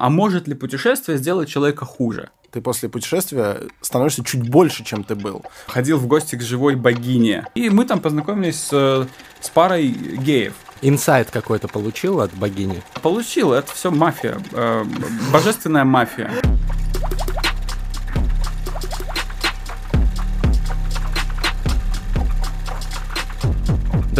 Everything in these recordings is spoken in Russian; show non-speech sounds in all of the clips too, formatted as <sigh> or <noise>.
А может ли путешествие сделать человека хуже? Ты после путешествия становишься чуть больше, чем ты был. Ходил в гости к живой богине. И мы там познакомились с, с парой геев. Инсайт какой-то получил от богини? Получил, это все мафия. Э, божественная мафия.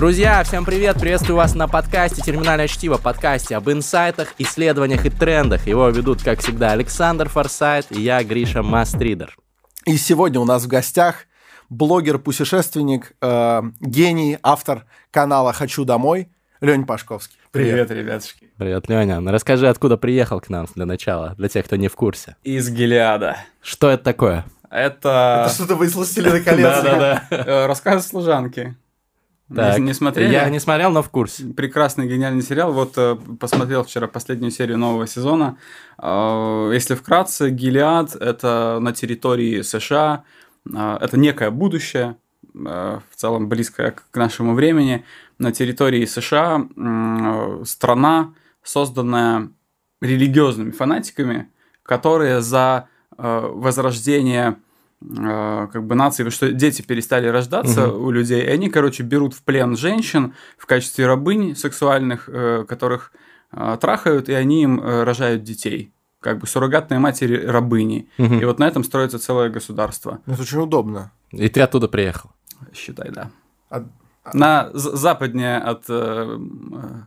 Друзья, всем привет! Приветствую вас на подкасте «Терминальное чтиво», подкасте об инсайтах, исследованиях и трендах. Его ведут, как всегда, Александр Форсайт и я, Гриша Мастридер. И сегодня у нас в гостях блогер-путешественник, э, гений, автор канала «Хочу домой» Лень Пашковский. Привет, Привет ребятушки. Привет, Леня. Ну, расскажи, откуда приехал к нам для начала, для тех, кто не в курсе. Из Гелиада. Что это такое? Это... Это что-то вы из «Властелина колец». Да-да-да. <laughs> Э, рассказ служанки. Так, не, не смотрели? Я не смотрел, но в курсе. Прекрасный, гениальный сериал. Вот э, посмотрел вчера последнюю серию нового сезона. Э, если вкратце, Гилиад — это на территории США, э, это некое будущее, в целом близкое к нашему времени. На территории США страна, созданная религиозными фанатиками, которые за возрождение как бы нации, что дети перестали рождаться угу. у людей, и они, короче, берут в плен женщин в качестве рабынь сексуальных, э, которых э, трахают, и они им рожают детей как бы суррогатные матери рабыни. Угу. И вот на этом строится целое государство. Это очень удобно. И ты оттуда приехал? Считай, да. А... На западнее от э,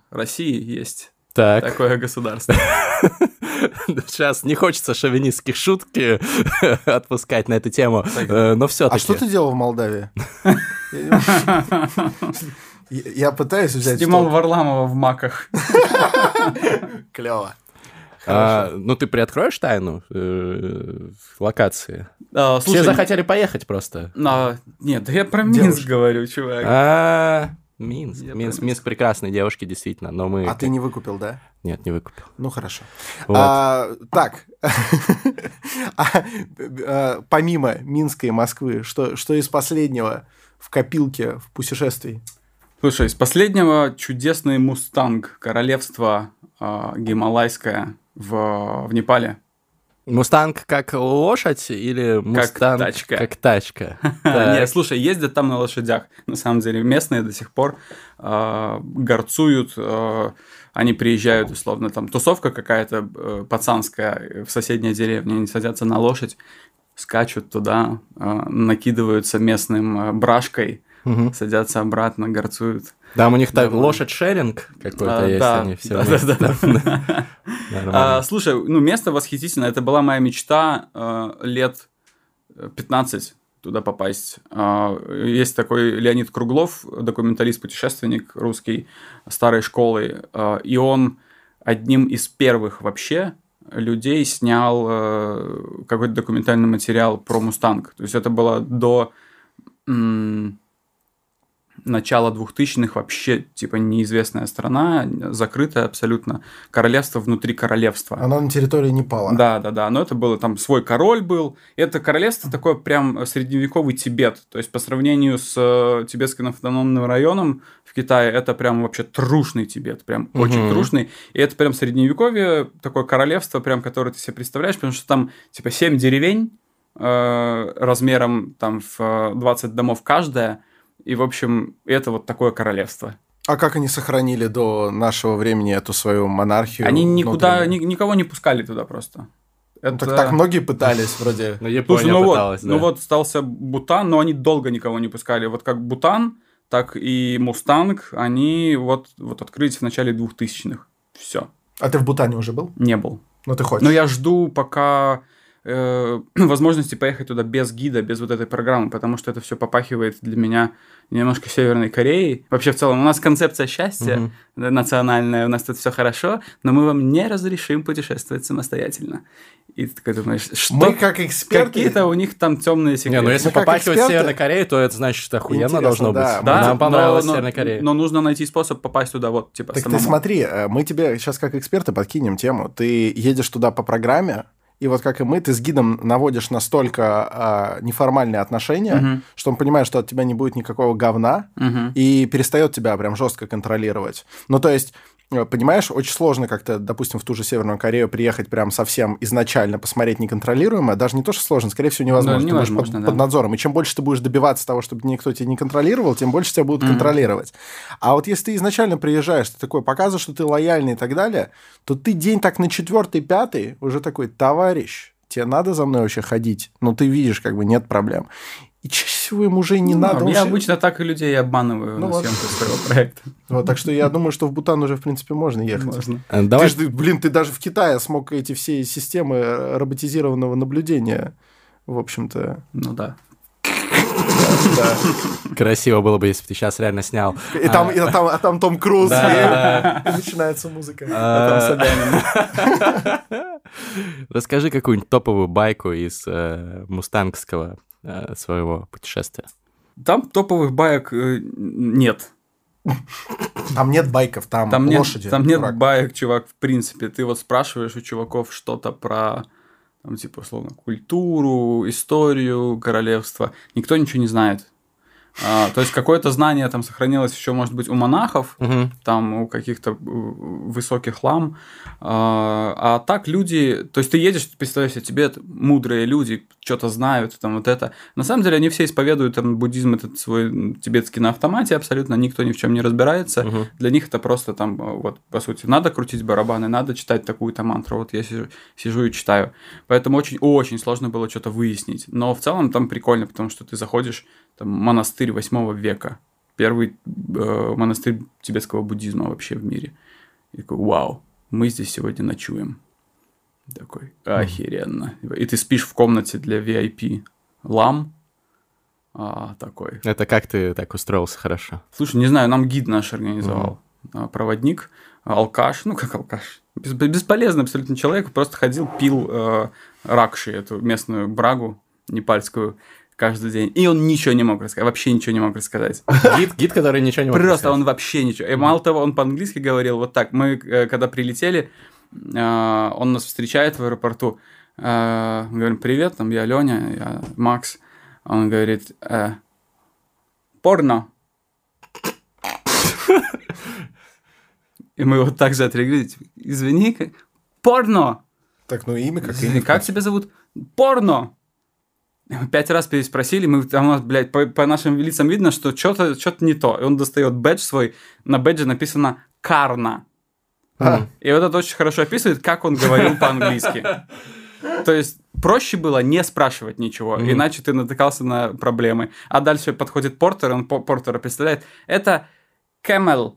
России есть так. такое государство. <laughs> <laughs> Сейчас не хочется шовинистских шутки <laughs> отпускать на эту тему, э, но все-таки. А что ты делал в Молдавии? <laughs> Я пытаюсь взять... Снимал Варламова в маках. Клево. А, ну, ты приоткроешь тайну э, локации? А, слушай, Все захотели поехать просто. А, нет, я про Минск говорю, чувак. А, Минск. Я Минск, Минск прекрасные девушки, действительно, но мы... А ты не выкупил, да? Нет, не выкупил. Ну, хорошо. Вот. А, так, <laughs> а, а, помимо Минска и Москвы, что, что из последнего в копилке в путешествии? Слушай, из последнего чудесный мустанг, королевство э, гималайское в, в Непале. Мустанг как лошадь или мустанг как тачка? Как тачка. <laughs> Нет, слушай, ездят там на лошадях. На самом деле местные до сих пор а, горцуют. А, они приезжают, условно, там тусовка какая-то э, пацанская в соседней деревне, они садятся на лошадь, скачут туда, а, накидываются местным брашкой, садятся обратно, горцуют. Да, у них так лошадь шеринг какой-то а, есть, они все да, да, да, <laughs> а, Слушай, ну место восхитительное, это была моя мечта э, лет 15 туда попасть. А, есть такой Леонид Круглов, документалист-путешественник русский старой школы, и он одним из первых вообще людей снял э, какой-то документальный материал про Мустанг. То есть это было до начала 2000-х вообще, типа, неизвестная страна, закрытая абсолютно, королевство внутри королевства. Она на территории Непала. Да, да, да, но это было, там свой король был, это королевство такое прям средневековый Тибет, то есть по сравнению с э, тибетским автономным районом в Китае, это прям вообще трушный Тибет, прям угу. очень трушный, и это прям средневековье, такое королевство, прям, которое ты себе представляешь, потому что там, типа, 7 деревень, э, размером там в 20 домов каждая, и, в общем, это вот такое королевство. А как они сохранили до нашего времени эту свою монархию? Они никуда, ни, никого не пускали туда просто. Это... Так, так многие пытались вроде. Ну, Япония Слушай, ну пыталась, вот, да. Ну вот стался Бутан, но они долго никого не пускали. Вот как Бутан, так и Мустанг, они вот, вот открылись в начале 2000-х. Все. А ты в Бутане уже был? Не был. Но ты хочешь? Но я жду, пока э, <clears throat> возможности поехать туда без гида, без вот этой программы, потому что это все попахивает для меня немножко Северной Кореей. Вообще, в целом, у нас концепция счастья угу. национальная, у нас тут все хорошо, но мы вам не разрешим путешествовать самостоятельно. И ты такой думаешь, что? Мы как эксперты... Какие-то у них там темные секреты. Не, ну если попахивать эксперты... Северной Кореей, то это значит, что охуенно Интересно, должно да. быть. Да, Нам понравилась но, Северная Корея. Но, но нужно найти способ попасть туда вот, типа, Так самому. ты смотри, э, мы тебе сейчас как эксперты подкинем тему. Ты едешь туда по программе, и вот как и мы, ты с гидом наводишь настолько а, неформальные отношения, угу. что он понимает, что от тебя не будет никакого говна, угу. и перестает тебя прям жестко контролировать. Ну, то есть, э, понимаешь, очень сложно как-то, допустим, в ту же Северную Корею приехать прям совсем изначально посмотреть неконтролируемо. Даже не то, что сложно, скорее всего, невозможно. Да, ты будешь под, да. под надзором. И чем больше ты будешь добиваться того, чтобы никто тебя не контролировал, тем больше тебя будут Мгм. контролировать. А вот если ты изначально приезжаешь, ты такой показываешь, что ты лояльный и так далее, то ты день так на четвертый, пятый уже такой, товарищ, тебе надо за мной вообще ходить? Ну, ты видишь, как бы нет проблем. И чаще всего им уже не Ну, надо. Я всё- обычно так и людей обманываю Ну на вот. съемках своего проекта. <laughs> Вот, так что я думаю, что в Бутан уже, в принципе, можно ехать. Можно. Э, Ты Давай ж, ты, блин, ты даже в Китае смог эти все системы э, роботизированного наблюдения, в общем-то. Ну да. Да. красиво было бы, если бы ты сейчас реально снял. И там, и там, а там Том Круз, Да, и, <laughs> и начинается музыка. А, А. <laughs> Расскажи какую-нибудь топовую байку из э, мустангского э, своего путешествия. Там топовых баек э, нет. Там нет байков, там, Там нет, лошади. там нет дурак. баек, чувак, в принципе. Ты вот спрашиваешь у чуваков что-то про, там, типа, условно, культуру, историю королевства. Никто ничего не знает. А, то есть какое-то знание там сохранилось еще, может быть, у монахов, там у каких-то э, высоких лам. А, а так люди, то есть ты едешь, представляешь тебе мудрые люди что-то знают, там вот это. На самом деле они все исповедуют там буддизм этот свой тибетский на автомате абсолютно, никто ни в чем не разбирается. Для них это просто там, э, вот, по сути, надо крутить барабаны, надо читать такую-то мантру. Вот я сижу, сижу и читаю. Поэтому очень-очень сложно было что-то выяснить. Но в целом там прикольно, потому что ты заходишь, там, монастырь 8 века. Первый э, монастырь тибетского буддизма вообще в мире. И такой, вау, мы здесь сегодня ночуем. Такой, охеренно. И ты спишь в комнате для VIP лам. А, такой, Это как ты так устроился хорошо? Слушай, не знаю, нам гид наш организовал. А, Проводник, алкаш, ну как алкаш. Бес- Бесполезный абсолютно человек, просто ходил, пил э, ракши, эту местную брагу непальскую каждый день. И он ничего не мог рассказать, вообще ничего не мог рассказать. <laughs> Гид, гид, который ничего не мог Просто рассказать. он вообще ничего. И мало того, он по-английски говорил вот так. Мы, э, когда прилетели, э, он нас встречает в аэропорту. э, Мы говорим, привет, там я Леня, я Макс. Он говорит, «Э, порно. И мы вот так же отреагировали, типа, извини, порно. Так, ну имя как имя. Как тебя зовут? Порно. Пять раз переспросили, мы там, у нас, блядь, по, по нашим лицам видно, что что-то что не то. И он достает бэдж свой, на бэдже написано «Карна». А, И вот это очень хорошо описывает, как он говорил по-английски. То есть проще было не спрашивать ничего, Мгм. иначе ты натыкался на проблемы. А дальше подходит Портер, он по- Портера представляет. Это Camel.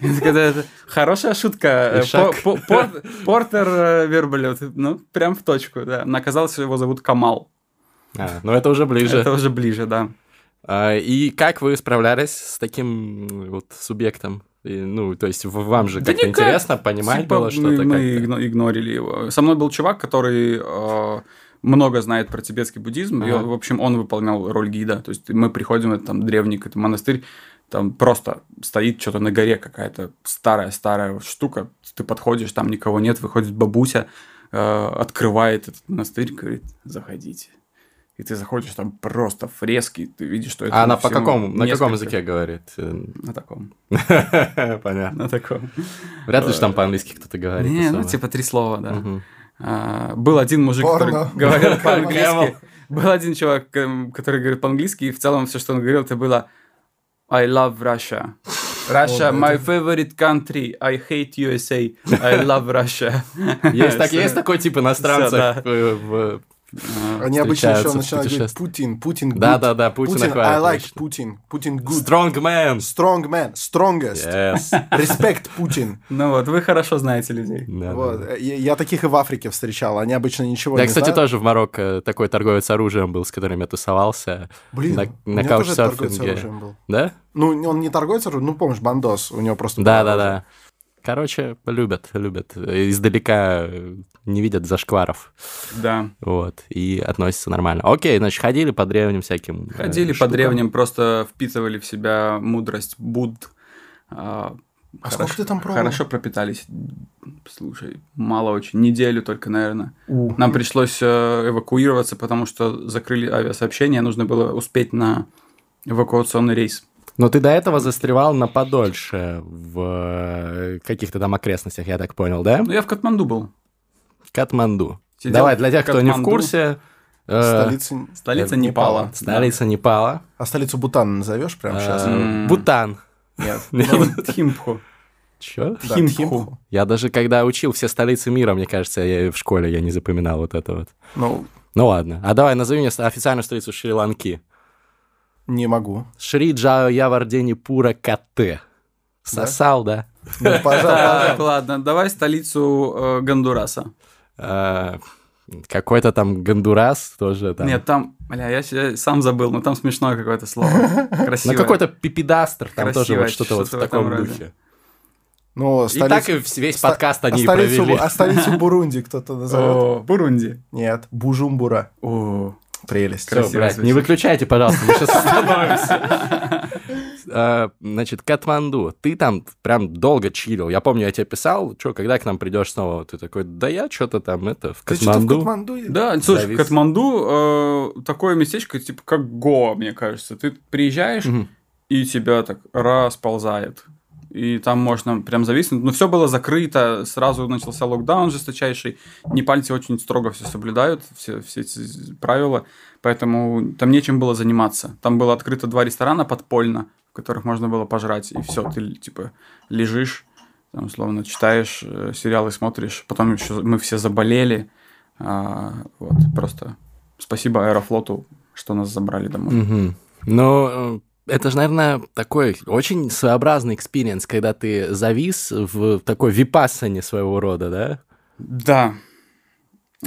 И такой, «Да, это Хорошая шутка. Э, Портер э, верблюд. Ну, прям в точку, да. Оказалось, что его зовут Камал. А, ну это уже ближе. Это уже ближе, да. А, и как вы справлялись с таким вот субъектом? И, ну, то есть вам же Да как-то никак. интересно понимать Типа, было что-то мы как-то? игно- игнорили его. Со мной был чувак, который э, много знает про тибетский буддизм, и, Ага. в общем, он выполнял роль гида. То есть мы приходим, это там древний какой-то монастырь, там просто стоит что-то на горе какая-то старая-старая штука, ты подходишь, там никого нет, выходит бабуся, э, открывает этот монастырь, говорит, заходите. И ты заходишь, там просто фрески, ты видишь, что это... А она по какому, на каком несколько- языке говорит? Э, На таком. <laughs> Понятно. На таком. Вряд ли же там по-английски кто-то говорит. Не, ну типа три слова, да. А, был один мужик, который говорил <laughs> по-английски. Был один чувак, эм, который говорит по-английски, и в целом все, что он говорил, это было I love Russia. Russia, О, my это- favorite country. I hate USA. I love Russia. Есть, так, <laughs> есть такой тип иностранцев да. э, в- А, Они обычно еще начинают говорить. Путин, Путин good. Да-да-да, Путина Путин, I хватит, like. Путин, Путин good. Strong man. Strong man, strongest. Yes. <laughs> Respect Путин. Ну вот, вы хорошо знаете людей. Да, Вот. да. Я, я таких и в Африке встречал, они обычно ничего Я, не кстати, знают. тоже в Марокко такой торговец оружием был, с которым я тусовался. Блин, на, у на меня тоже торговец оружием был. Да? Ну, он не торговец оружием, ну, помнишь, бандос, у него просто... Да, было да, оружие. Короче, любят, любят. Издалека э, не видят зашкваров. Да. Вот. И относятся нормально. Окей, значит, ходили по древним всяким. э, Ходили по штукам. древним, просто впитывали в себя мудрость Будд. А А сколько ты там пробовал? Хорошо пропитались. Слушай, мало очень. Неделю только, наверное. У. Нам пришлось э, эвакуироваться, потому что закрыли авиасообщение, нужно было успеть на эвакуационный рейс. Но ты до этого застревал на подольше в э, каких-то там окрестностях, я так понял, да? Ну, я в Катманду был. Катманду. Сидел Давай, для тех, кто не в курсе... э, Столица... Столица э, Непала. Столица Непала. А столицу Бутана назовешь прямо сейчас? Э. Бутан. Нет. Да. <laughs> Тхимпху. Чё? Да, Тхимпху. Тхимпху. Я даже когда учил все столицы мира, мне кажется, я в школе я не запоминал вот это вот. Ну, Ну ладно. А давай назови мне официальную столицу Шри-Ланки. Не могу. Шри Джао Явардени Пура Кате. Сосал, да? Ну, <laughs> пожалуйста. Так, ладно, давай столицу э, Гондураса. Э, Какой-то там Гондурас тоже там. Нет, там, бля, я ща- сам забыл, но там смешное какое-то слово. <laughs> Ну, Красивое. какой-то пипидастр, там тоже Красивое, вот что-то вот в что-то в таком роде. духе. Ну, И так и столицу... весь ста- подкаст а они и столицу, провели. а столицу Бурунди кто-то назовет? О, Бурунди. Нет, Бужумбура. О, Прелесть. Красиво блядь, не выключайте, пожалуйста, мы сейчас <laughs> остановимся. Э, <laughs> Значит, Катманду, ты там прям долго чилил. Я помню, я тебе писал, что, когда к нам придешь снова? Ты такой, да я что-то там, это, в Ты что-то в Катманду. Катманду? Да, слушай, Катманду э, такое местечко, типа как Гоа, мне кажется. Ты приезжаешь, и тебя так расползает. И там можно прям зависнуть. Но все было закрыто, сразу начался локдаун жесточайший. Непальцы очень строго все соблюдают, все, все эти правила, поэтому там нечем было заниматься. Там было открыто два ресторана подпольно, в которых можно было пожрать, и все, ты типа лежишь, там, условно, читаешь э, сериалы, смотришь. Потом еще мы все заболели. А, вот, просто спасибо Аэрофлоту, что нас забрали домой. Мгм. Ну, э, это же, наверное, такой очень своеобразный experience, когда ты завис в такой випассане своего рода, да? Да.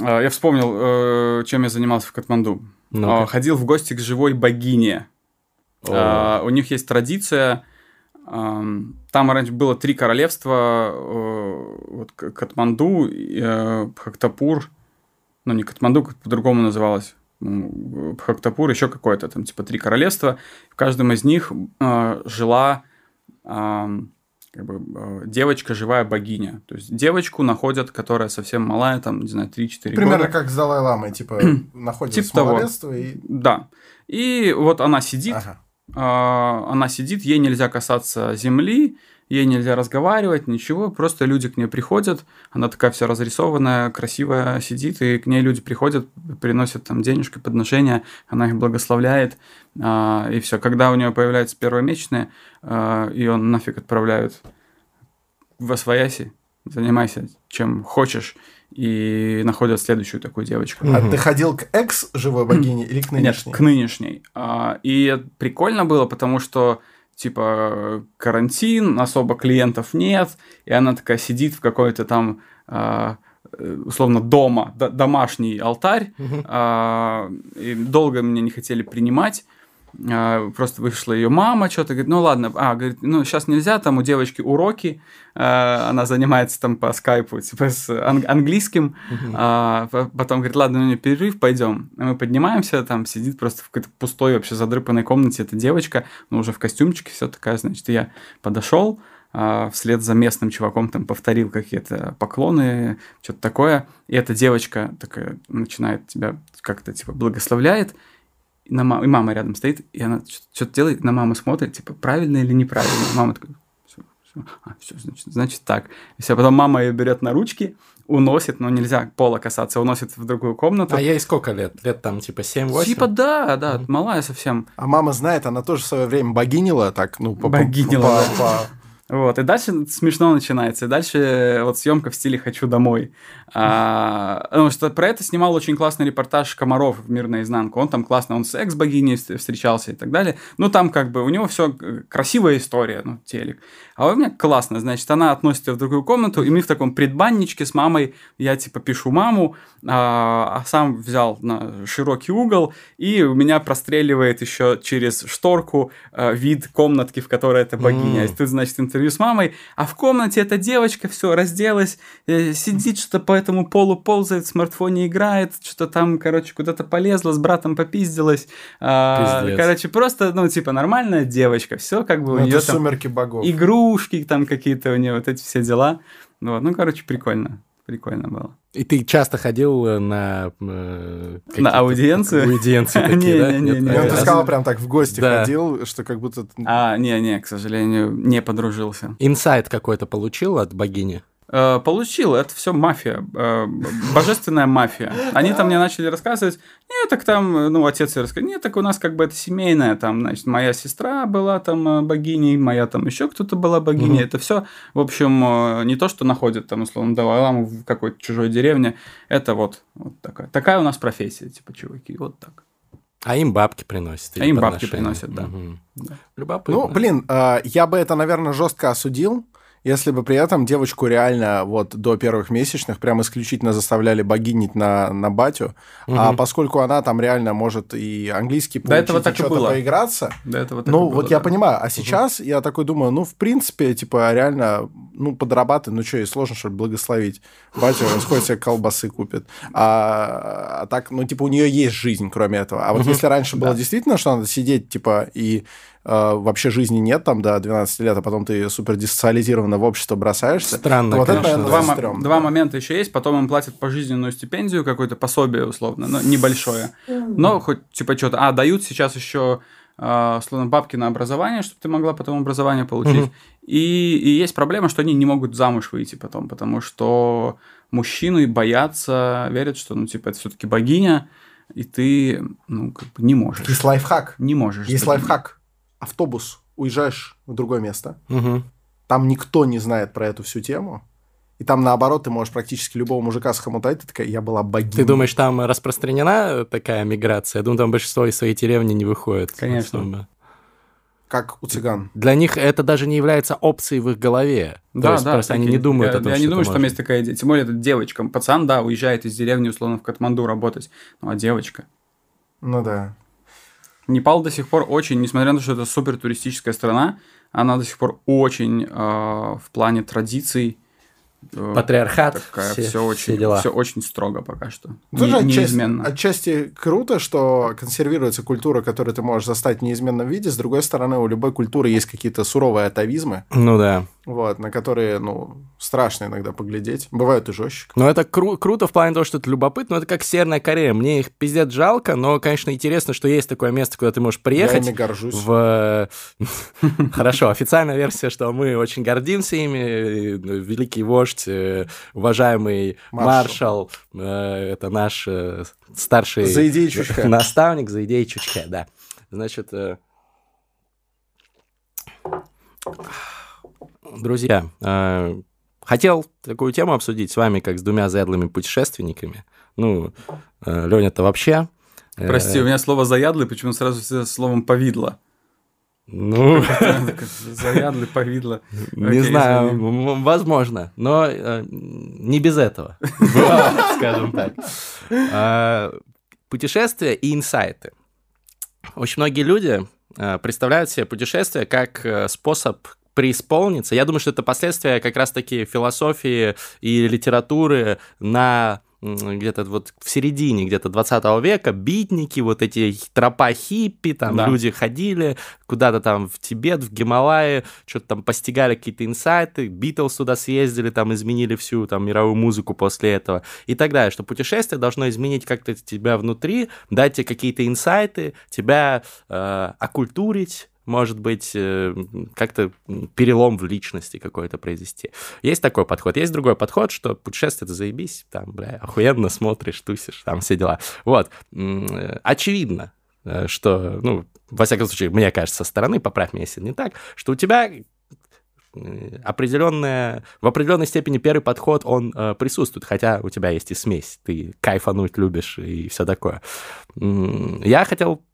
А, Я вспомнил, э, чем я занимался в Катманду. А, Ходил в гости к живой богине. О. А, У них есть традиция. ам, Там раньше было три королевства. э, Вот Катманду, э, Бхактапур. Ну, не Катманду, как по-другому называлось. М, Бхактапур, еще какое-то там, типа, три королевства. В каждом из них э, жила ам, как бы, э, девочка, живая богиня. То есть девочку находят, которая совсем малая, там, не знаю, 3-4 Примерно года. как с Далай-Ламой, типа, находится Типа того. малолетство и... Да. И вот она сидит, Ага. а, она сидит, ей нельзя касаться земли, ей нельзя разговаривать, ничего, просто люди к ней приходят, она такая вся разрисованная, красивая сидит, и к ней люди приходят, приносят там денежки, подношения, она их благословляет, а, и все. Когда у нее появляются первые месячные, а, ее нафиг отправляют в Освояси, занимайся чем хочешь, и находят следующую такую девочку. А ты ходил к экс-живой богине или к нынешней? Нет, к нынешней. А, И прикольно было, потому что типа карантин, особо клиентов нет, и она такая сидит в какой-то там а, э, условно дома, домашний алтарь, и долго меня не хотели принимать, просто вышла ее мама, что-то говорит, ну ладно, а, говорит, ну сейчас нельзя, там у девочки уроки, а, она занимается там по скайпу, типа с ан- английским, а, по- потом говорит, ладно, ну не перерыв, пойдем. Мы поднимаемся, там сидит просто в какой-то пустой, вообще задрыпанной комнате эта девочка, ну уже в костюмчике все такая, значит, я подошел, а, вслед за местным чуваком там повторил какие-то поклоны, что-то такое, и эта девочка такая начинает тебя как-то типа благословляет, и, на ма- и мама рядом стоит, и она что-то делает, на маму смотрит, типа, правильно или неправильно. Мама такая, все, все, а, все, значит, значит так. И все, потом мама ее берет на ручки, уносит, но нельзя пола касаться, уносит в другую комнату. А ей сколько лет? Лет там типа 7-8? Типа да, да, малая совсем. А мама знает, она тоже в свое время богинила, так, ну, по... по- Богинила, по- да. Вот, и дальше смешно начинается. И дальше вот съемка в стиле «хочу домой». А, потому что про это снимал очень классный репортаж Комаров в «Мир наизнанку». Он там классно, он с экс-богиней вст- встречался и так далее. Ну, там как бы у него все красивая история, ну, телек. А у меня классно, значит, она относит ее в другую комнату, и мы в таком предбанничке с мамой, я типа пишу маму, а, а сам взял на широкий угол, и у меня простреливает еще через шторку а, вид комнатки, в которой эта богиня. М. И Тут, значит, интервью с мамой, а в комнате эта девочка все разделась, э, сидит, что-то по этому полу ползает, в смартфоне играет, что-то там, короче, куда-то полезла, с братом попиздилась. А, Пиздец. короче, просто, ну, типа, нормальная девочка, все как бы у Ну, нее там сумерки богов. игрушки там какие-то у нее, вот эти все дела. Вот, ну, короче, прикольно. Прикольно было. И ты часто ходил э, на... э, На какие-то аудиенцию? <laughs> Аудиенции такие, <laughs> да? Не-не-не, Нет, не, Ну, ты э, сказал, прям так в гости Да. ходил, что как будто... А, не-не, к сожалению, не подружился. Инсайт какой-то получил от богини? Э, Получил, это все мафия, э, божественная мафия. Они там мне начали рассказывать, нет, так там, ну, отец рассказал, нет, так у нас как бы это семейное, там, значит, моя сестра была там э, богиней, моя там еще кто-то была богиней, это все, в общем, не то, что находят там, условно, Далай-Ламу в какой-то чужой деревне, это вот, вот такая, такая у нас профессия, типа, чуваки, вот так. А им бабки приносят. А им бабки приносят, да. Мгм. Да. Любопытно. Ну, блин, э, я бы это, наверное, жестко осудил, если бы при этом девочку реально вот до первых месячных прям исключительно заставляли богинить на, на батю. А Мгм. поскольку она там реально может и английский До получить, этого и так и было. поиграться, До этого так и ну, было, вот я да. понимаю. А сейчас я такой думаю, ну, в принципе, типа, реально, ну, подрабатывай, ну, что, и сложно, что ли, благословить. Батя сходит себе колбасы купит. А, а так, ну, типа, у нее есть жизнь, кроме этого. А вот Мгм. если раньше было Да. действительно, что надо сидеть, типа, и вообще жизни нет там до 12 лет, а потом ты супер диссоциализированно в общество бросаешься. Странно, вот это, конечно, Два, да. стрёмно. два момента еще есть, потом им платят пожизненную стипендию, какое-то пособие условно, но небольшое. Но хоть типа что-то. А, дают сейчас еще а, условно бабки на образование, чтобы ты могла потом образование получить. Мгм. И, и есть проблема, что они не могут замуж выйти потом, потому что мужчины боятся, верят, что, ну, типа, это все-таки богиня, и ты, ну, как бы не можешь. Есть лайфхак. Не можешь. Есть с богиней. лайфхак. Автобус. Уезжаешь в другое место. Мгм. Там никто не знает про эту всю тему. И там, наоборот, ты можешь практически любого мужика схомутать. Ты такая, я была богиней. Ты думаешь, там распространена такая миграция? Я думаю, там большинство из своей деревни не выходит. Конечно. особо. Как у цыган. Для них это даже не является опцией в их голове. То Да, есть да. просто они не думают я, о том, Я что не думаю, что там есть такая идея. Тем более, это девочка. Пацан, да, уезжает из деревни, условно, в Катманду работать. Ну, а девочка? Ну да. Непал до сих пор очень, несмотря на то, что это супер туристическая страна, она до сих пор очень э, в плане традиций. Патриархат, такая, все, все, очень, все дела. все очень строго пока что. Тоже Не- отчасти, неизменно. отчасти круто, что консервируется культура, которую ты можешь застать в неизменном виде. С другой стороны, у любой культуры есть какие-то суровые атовизмы, Ну да. вот, на которые, ну, страшно иногда поглядеть. Бывают и жестче. Но это кру- круто в плане того, что это любопытно, но это как Северная Корея. Мне их пиздец жалко, но, конечно, интересно, что есть такое место, куда ты можешь Я приехать. ими горжусь. В... <laughs> Хорошо, официальная версия, что мы очень гордимся ими. Великий вождь, э, уважаемый Маршал. маршал, э, это наш э, старший За идеи Чучхе. наставник за идеи Чучхе, да. Значит, друзья, хотел такую тему обсудить с вами, как с двумя заядлыми путешественниками. Ну, Леня-то вообще... э, Прости, у меня слово заядлый, почему сразу с словом повидло. Ну, Заядлый, повидло. Не знаю, возможно, но э, не без этого, скажем так. А, Путешествия и инсайты. Очень многие люди э, представляют себе путешествие как э, способ преисполниться. Я думаю, что это последствия как раз-таки философии и литературы на где-то вот в середине где-то 20 века, битники, вот эти тропа хиппи, там Да. люди ходили куда-то там в Тибет, в Гималаи, что-то там постигали какие-то инсайты, Битлз туда съездили, там изменили всю там мировую музыку после этого и так далее, что путешествие должно изменить как-то тебя внутри, дать тебе какие-то инсайты, тебя э, окультурить, может быть, э, как-то перелом в личности какой-то произвести. Есть такой подход. Есть другой подход, что путешествие это заебись, там, бля, охуенно смотришь, тусишь, там все дела. Вот. Э, Очевидно, э, что, ну, во всяком случае, мне кажется, со стороны, поправь меня, если не так, что у тебя определенная, в определенной степени первый подход, он э, присутствует, хотя у тебя есть и смесь, ты кайфануть любишь и все такое. Я хотел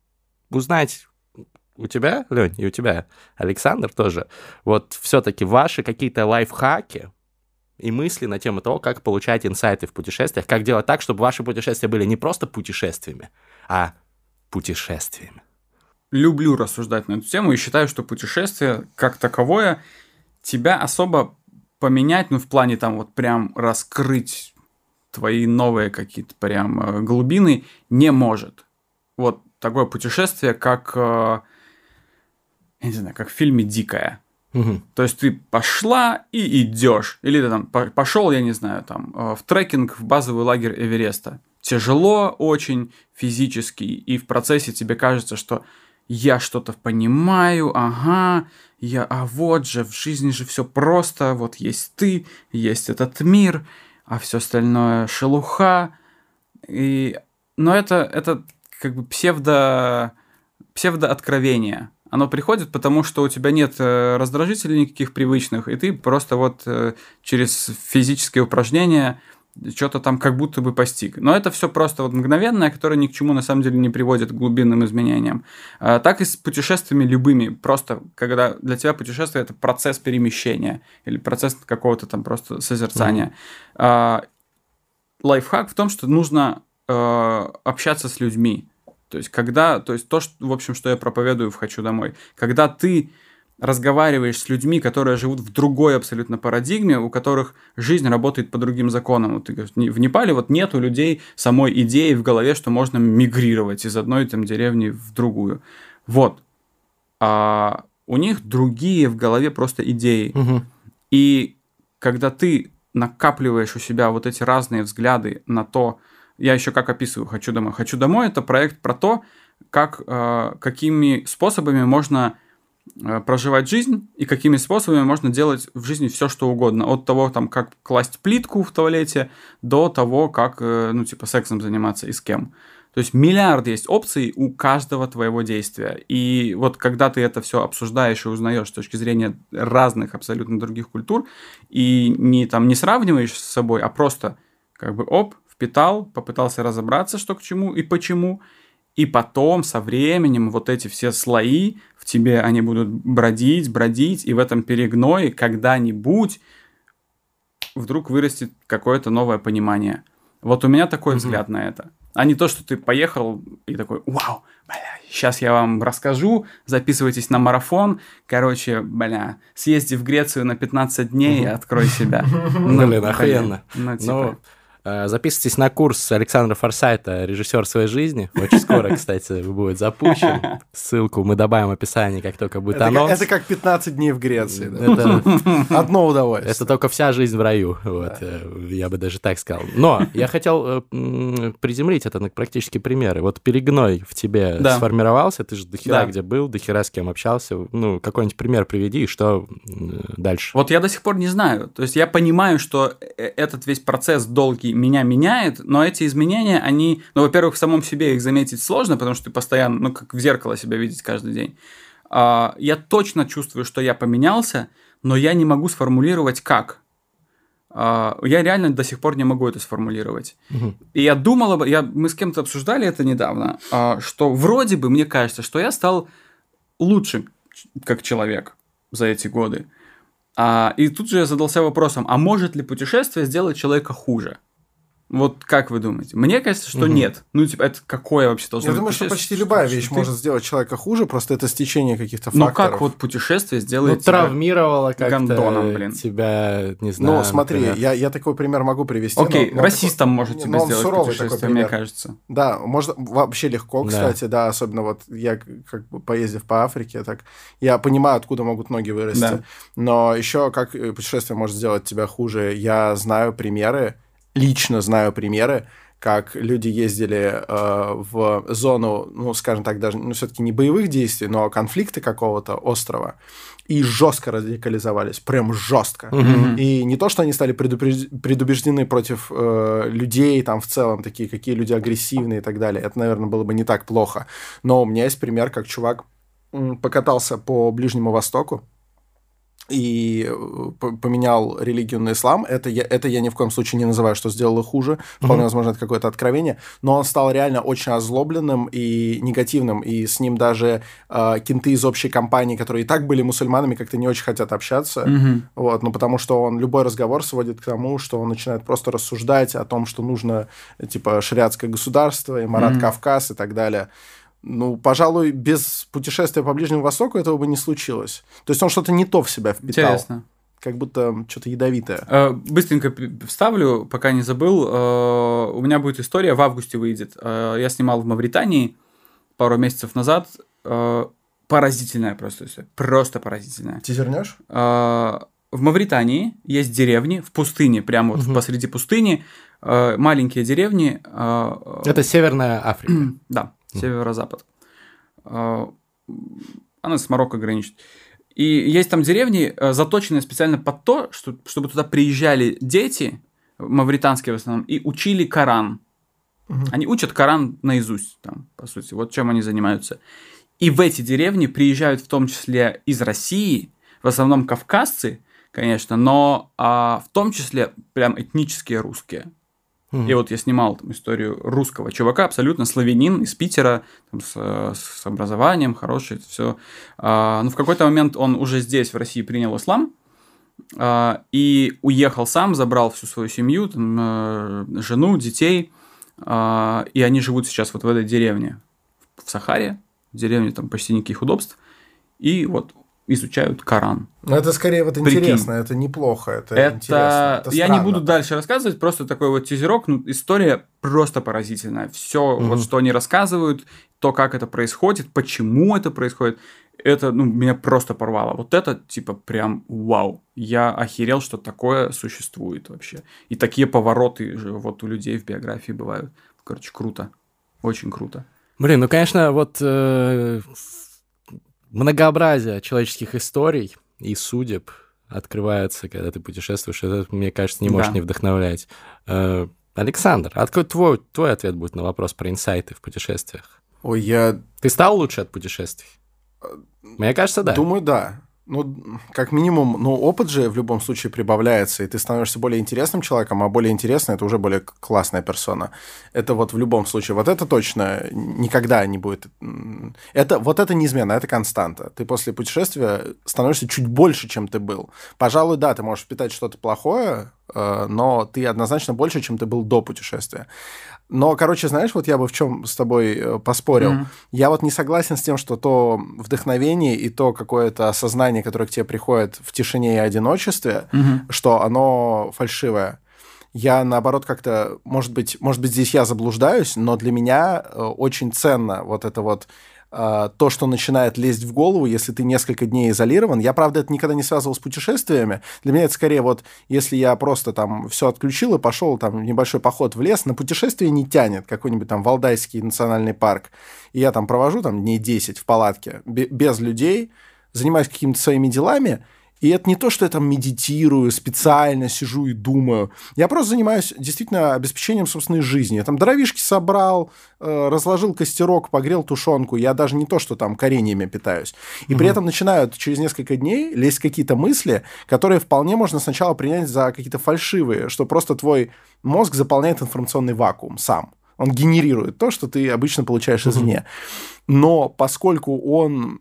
узнать у тебя, Лень, и у тебя, Александр, тоже, вот все-таки ваши какие-то лайфхаки и мысли на тему того, как получать инсайты в путешествиях, как делать так, чтобы ваши путешествия были не просто путешествиями, а путешествиями. люблю рассуждать на эту тему и считаю, что путешествие как таковое тебя особо поменять, ну, в плане там вот прям раскрыть твои новые какие-то прям э, глубины не может. Вот такое путешествие, как, э, я не знаю, как в фильме «Дикая». Мгм. То есть ты пошла и идешь. Или ты там по- пошел, я не знаю, там э, в трекинг в базовый лагерь Эвереста. Тяжело очень физически, и в процессе тебе кажется, что я что-то понимаю, ага, я, а вот же, в жизни же все просто, вот есть ты, есть этот мир, а все остальное шелуха. И... Но это, это как бы псевдо, псевдооткровение. Оно приходит, потому что у тебя нет э, раздражителей никаких привычных, и ты просто вот э, через физические упражнения что-то там как будто бы постиг. Но это все просто вот мгновенное, которое ни к чему на самом деле не приводит к глубинным изменениям. А, Так и с путешествиями любыми. Просто когда для тебя путешествие это процесс перемещения или процесс какого-то там просто созерцания. А, Лайфхак в том, что нужно э, общаться с людьми. То есть, когда, то есть то, что, в общем, что я проповедую в «Хочу домой», когда ты разговариваешь с людьми, которые живут в другой абсолютно парадигме, у которых жизнь работает по другим законам. Вот ты говоришь, в Непале вот нету людей самой идеи в голове, что можно мигрировать из одной там деревни в другую. Вот. А у них другие в голове просто идеи. Мгм. И когда ты накапливаешь у себя вот эти разные взгляды на то, я еще как описываю «Хочу домой». «Хочу домой» — это проект про то, как, э, какими способами можно э, проживать жизнь и какими способами можно делать в жизни все, что угодно. От того, там, как класть плитку в туалете, до того, как, э, ну, типа, сексом заниматься и с кем. То есть миллиард есть опций у каждого твоего действия. И вот когда ты это все обсуждаешь и узнаешь с точки зрения разных абсолютно других культур, и не, там, не сравниваешь с собой, а просто как бы оп, впитал, попытался разобраться, что к чему и почему, и потом со временем вот эти все слои в тебе, они будут бродить, бродить, и в этом перегное когда-нибудь вдруг вырастет какое-то новое понимание. Вот у меня такой взгляд на это. А не то, что ты поехал и такой, вау, бля, сейчас я вам расскажу, записывайтесь на марафон, короче, бля, съезди в Грецию на 15 дней и открой себя. <laughs> Ну, Блин, охуенно. Ну, Ну, типа, записывайтесь на курс Александра Форсайта «Режиссер своей жизни». Очень скоро, <laughs> кстати, будет запущен. Ссылку мы добавим в описании, как только будет Это, как- анонс. это как 15 дней в Греции. да. Это- <laughs> Одно удовольствие. Это только вся жизнь в раю, вот, э, я бы даже так сказал. Но я хотел э, приземлить это на практические примеры. Вот перегной в тебе Да. сформировался, ты же дохера Да. где был, дохера с кем общался. Ну, какой-нибудь пример приведи, и что дальше. Вот я до сих пор не знаю. То есть я понимаю, что э- этот весь процесс долгий меня меняет, но эти изменения, они, ну, во-первых, в самом себе их заметить сложно, потому что ты постоянно, ну, как в зеркало себя видеть каждый день. А, я точно чувствую, что я поменялся, но я не могу сформулировать как. А, я реально до сих пор не могу это сформулировать. Мгм. И я думал, я... мы с кем-то обсуждали это недавно, а, что вроде бы мне кажется, что я стал лучше как человек за эти годы. А, и тут же я задался вопросом, а может ли путешествие сделать человека хуже? Вот как вы думаете? Мне кажется, что Мгм. нет. Ну, типа, это какое вообще должно Я быть думаю, что путешествие? почти любая Что вещь ты- может сделать человека хуже, просто это стечение каких-то Ну, факторов. как вот путешествие Ну, сделает тебя- травмировало как-то гандоном, блин. тебя, не знаю. Ну, смотри, например. я, я такой пример могу привести. Окей, но- но расистом может такой- тебя но он сделать суровый такой путешествие, мне пример. кажется. Да, можно вообще легко, Да. кстати, да. особенно вот я как бы поездив по Африке, так я понимаю, откуда могут ноги вырасти. Да. Но еще как э, путешествие может сделать тебя хуже, я знаю примеры, лично знаю примеры, как люди ездили э, в зону, ну, скажем так, даже, ну, все-таки не боевых действий, но конфликта какого-то острова, и жестко радикализовались, прям жестко. Мгм. И не то, что они стали предубеждены против э, людей, там в целом, такие, какие люди агрессивные и так далее. Это, наверное, было бы не так плохо. Но у меня есть пример, как чувак покатался по Ближнему Востоку и э, поменял религию на ислам. Это я, это я ни в коем случае не называю, что сделало хуже. Вполне возможно, это какое-то откровение. Но он стал реально очень озлобленным и негативным. И с ним даже э, кенты из общей компании, которые и так были мусульманами, как-то не очень хотят общаться. Мгм. Вот, ну, потому что он любой разговор сводит к тому, что он начинает просто рассуждать о том, что нужно, типа, шариатское государство, Имарат Мгм. Кавказ и так далее. Ну, пожалуй, без путешествия по Ближнему Востоку этого бы не случилось. То есть он что-то не то в себя впитал. Интересно. Как будто что-то ядовитое. Э, Быстренько вставлю, пока не забыл. Э, У меня будет история, в августе выйдет. Э, Я снимал в Мавритании пару месяцев назад. Э, поразительная просто история. Просто поразительная. Тизернешь? В Мавритании есть деревни в пустыне, прямо вот Мгм. посреди пустыни, маленькие деревни. Это Северная Африка. <clears throat> Да, северо-запад. А, Она с Марокко граничит. И есть там деревни, э, заточенные специально под то, что, чтобы туда приезжали дети, мавританские в основном, и учили Коран. Они учат Коран наизусть, там, по сути. Вот чем они занимаются. И в эти деревни приезжают в том числе из России, в основном кавказцы, конечно, но а, в том числе прям этнические русские. Мгм. И вот я снимал там историю русского чувака, абсолютно славянин из Питера, там, с, с образованием, хороший, все. но в какой-то момент он уже здесь, в России, принял ислам а, и уехал сам, забрал всю свою семью, там, э, жену, детей, а, и они живут сейчас вот в этой деревне в Сахаре, в деревне там почти никаких удобств, и вот изучают Коран. Ну, это скорее вот Прикинь. интересно, это неплохо, это, Это, интересно. Это я не странно. буду дальше рассказывать, просто такой вот тизерок, ну, история просто поразительная. Все, Мгм. вот что они рассказывают, то, как это происходит, почему это происходит, это, ну, меня просто порвало. Вот это, типа, прям вау. Я охерел, что такое существует вообще. И такие повороты же вот у людей в биографии бывают. Короче, круто. Очень круто. Блин, ну, конечно, вот э, многообразие человеческих историй и судеб открывается, когда ты путешествуешь. Это, мне кажется, не может Да. не вдохновлять. Э, Александр, а какой твой, твой ответ будет на вопрос про инсайты в путешествиях? Ой, я Ты стал лучше от путешествий? Мне кажется, да. думаю, да. Ну, как минимум, ну, опыт же в любом случае прибавляется, и ты становишься более интересным человеком, а более интересный – это уже более классная персона. Это вот в любом случае. Вот это точно никогда не будет... Это, вот это неизменно, это константа. Ты после путешествия становишься чуть больше, чем ты был. Пожалуй, да, ты можешь впитать что-то плохое, э, но ты однозначно больше, чем ты был до путешествия. Но, короче, знаешь, вот я бы в чем с тобой э, поспорил. Мгм. Я вот не согласен с тем, что то вдохновение и то какое-то осознание, которое к тебе приходит в тишине и одиночестве, Мгм. что оно фальшивое. Я, наоборот, как-то, может быть, может быть, здесь я заблуждаюсь, но для меня э, очень ценно вот это вот то, что начинает лезть в голову, если ты несколько дней изолирован. Я, правда, это никогда не связывал с путешествиями. Для меня это скорее вот, если я просто там все отключил и пошел там небольшой поход в лес, на путешествие не тянет какой-нибудь там Валдайский национальный парк. И я там провожу там дней 10 в палатке бе- без людей, занимаюсь какими-то своими делами, и это не то, что я там медитирую, специально сижу и думаю. Я просто занимаюсь действительно обеспечением собственной жизни. Я там дровишки собрал, э, разложил костерок, погрел тушенку. Я даже не то, что там кореньями питаюсь. И при этом начинают через несколько дней лезть какие-то мысли, которые вполне можно сначала принять за какие-то фальшивые, что просто твой мозг заполняет информационный вакуум сам. Он генерирует то, что ты обычно получаешь извне. Но поскольку он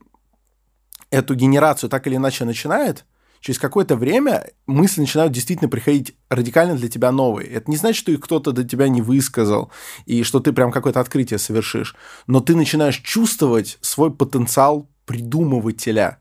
эту генерацию так или иначе начинает, через какое-то время мысли начинают действительно приходить радикально для тебя новые. Это не значит, что их кто-то до тебя не высказал, и что ты прям какое-то открытие совершишь. Но ты начинаешь чувствовать свой потенциал придумывателя.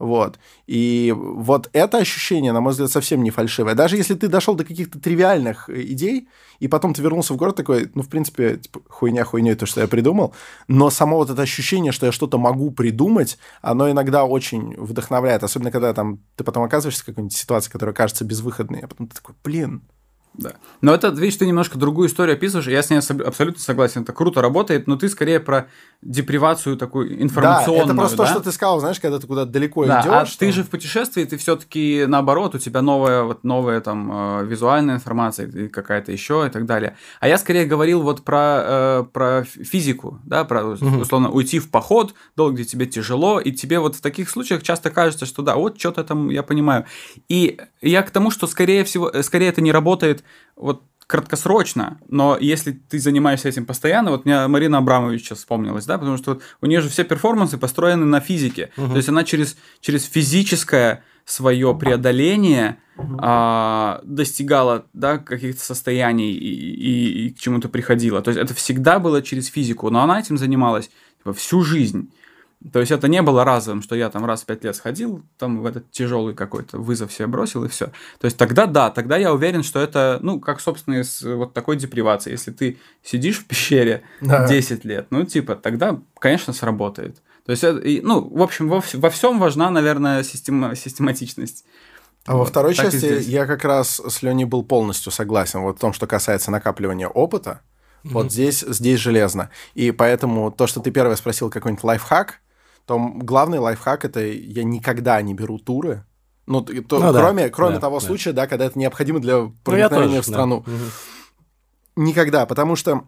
Вот. И вот это ощущение, на мой взгляд, совсем не фальшивое. Даже если ты дошел до каких-то тривиальных э, идей, и потом ты вернулся в город такой, ну, в принципе, типа, хуйня хуйней то, что я придумал, но само вот это ощущение, что я что-то могу придумать, оно иногда очень вдохновляет, особенно когда там ты потом оказываешься в какой-нибудь ситуации, которая кажется безвыходной, а потом ты такой, блин, Да. Но это, видишь, ты немножко другую историю описываешь, я с ней абсо- абсолютно согласен. Это круто работает, но ты скорее про депривацию такую информационную. да, это просто то, да? что ты сказал, знаешь, когда ты куда-то далеко Да, идешь. а что- ты же в путешествии, ты все-таки наоборот, у тебя новая, вот новая там э, визуальная информация какая-то еще и так далее. А я скорее говорил вот про, э, про фи- физику, да, про Мгм. условно уйти в поход, долго где тебе тяжело, и тебе вот в таких случаях часто кажется, что да, вот что-то там я понимаю. И я к тому, что скорее всего, э, скорее это не работает вот краткосрочно, но если ты занимаешься этим постоянно, вот мне Марина Абрамович сейчас вспомнилась, да, потому что вот у нее же все перформансы построены на физике, Мгм. то есть она через, через физическое свое преодоление а, достигала да, каких-то состояний и, и- и к чему-то приходила. То есть это всегда было через физику, но она этим занималась типа, всю жизнь. То есть это не было разовым, что я там раз в пять лет сходил, там в этот тяжелый какой-то вызов себе бросил и все. То есть тогда да, тогда я уверен, что это, ну, как, собственно, из вот такой депривации. Если ты сидишь в пещере Да. 10 лет, ну, типа, тогда, конечно, сработает. То есть, это, и, ну, в общем, во, во всем важна, наверное, система, систематичность. А во Вот, второй так и части я как раз с Леней был полностью согласен. Вот в том, что касается накапливания опыта, вот здесь, здесь железно. И поэтому то, что ты первое спросил, какой-нибудь лайфхак, то главный лайфхак это я никогда не беру туры. Ну, то- Ну да, кроме, кроме да, того да. случая, да, когда это необходимо для Ну, проникновения тоже, в да. страну. Мгм. Никогда, потому что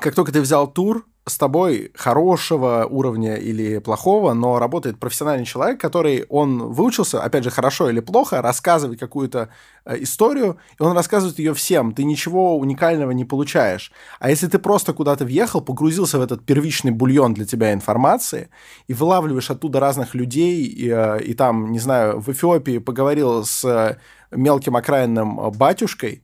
как только ты взял тур, с тобой хорошего уровня или плохого, но работает профессиональный человек, который, он выучился, опять же, хорошо или плохо, рассказывать какую-то э, историю, и он рассказывает ее всем, ты ничего уникального не получаешь. А если ты просто куда-то въехал, погрузился в этот первичный бульон для тебя информации, и вылавливаешь оттуда разных людей, и, э, и там, не знаю, в Эфиопии поговорил с э, мелким окраинным э, батюшкой,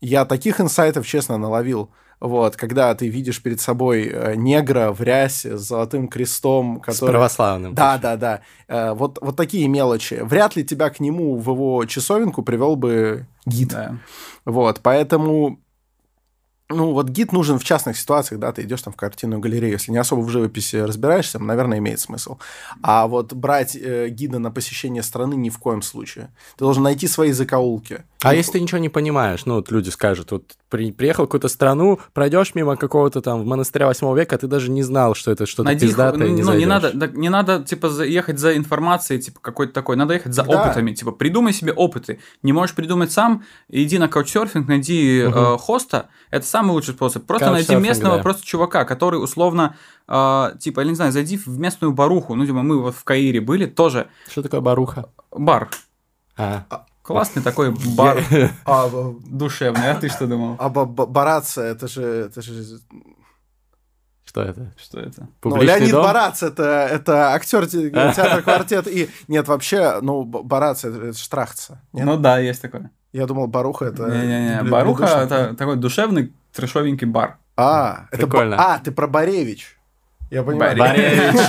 я таких инсайтов, честно, наловил. Вот, когда ты видишь перед собой э, негра в рясе с золотым крестом, С который... православным. Да, да, да. Э, Вот, вот такие мелочи. Вряд ли тебя к нему в его часовенку привел бы гид. Да. Вот, поэтому... Ну, вот гид нужен в частных ситуациях, да, ты идешь там в картинную галерею, если не особо в живописи разбираешься, наверное, имеет смысл. А вот брать э, гида на посещение страны ни в коем случае. Ты должен найти свои закоулки. А если ты ничего не понимаешь, ну, вот люди скажут, вот при- приехал в какую-то страну, пройдешь мимо какого-то там монастыря 8 века, а ты даже не знал, что это что-то Найди, пиздатое, ну, не ну, не надо, да, не надо, типа, за- ехать за информацией, типа, какой-то такой, надо ехать за Да. опытами, типа, придумай себе опыты. Не можешь придумать сам, иди на каучсерфинг, найди Мгм. э, хоста, это самый лучший способ. Просто найди Каучсерфинг, местного да. просто чувака, который условно, э, типа, я не знаю, зайди в местную баруху, ну, типа, мы вот в Каире были, тоже Что такое баруха? бар. А, Классный такой бар <laughs> А, душевный, а ты что думал? а б- б- Бараца, это же... Это же... что это? Что это? Ну, Публичный Леонид дом? Барац, это, это актер те- <laughs> театра квартет. И нет, вообще, ну, Барац это, это Штрахца. Нет? Ну да, есть такое. Я думал, Баруха это... Не-не-не, блин, баруха блин, это такой душевный, трешовенький бар. А, это Прикольно. А, ты про Баревич. Я понимаю. Баревич.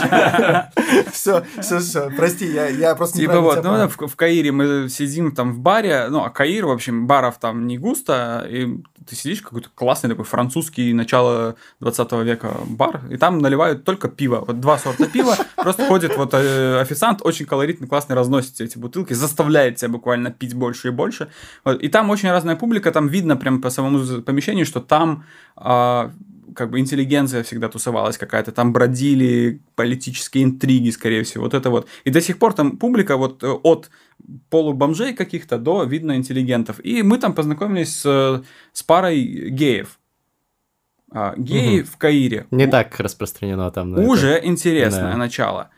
Все, все, все. Прости, я, я просто Типа неправильно вот, ну, в, в Каире мы сидим там в баре, ну, а Каир, в общем, баров там не густо, и ты сидишь, какой-то классный такой французский начало 20 века бар, и там наливают только пиво, вот два сорта пива, просто ходит вот э, официант, очень колоритный, классный, разносит эти бутылки, заставляет тебя буквально пить больше и больше, Вот, и там очень разная публика, там видно прям по самому помещению, что там а, как бы интеллигенция всегда тусовалась какая-то, там бродили политические интриги, скорее всего, вот это вот. И до сих пор там публика вот э, от полубомжей каких-то до, видно, интеллигентов. И мы там познакомились с, с парой геев. А, геи Мгм. в Каире. Не так распространено там. Уже интересное Да. начало.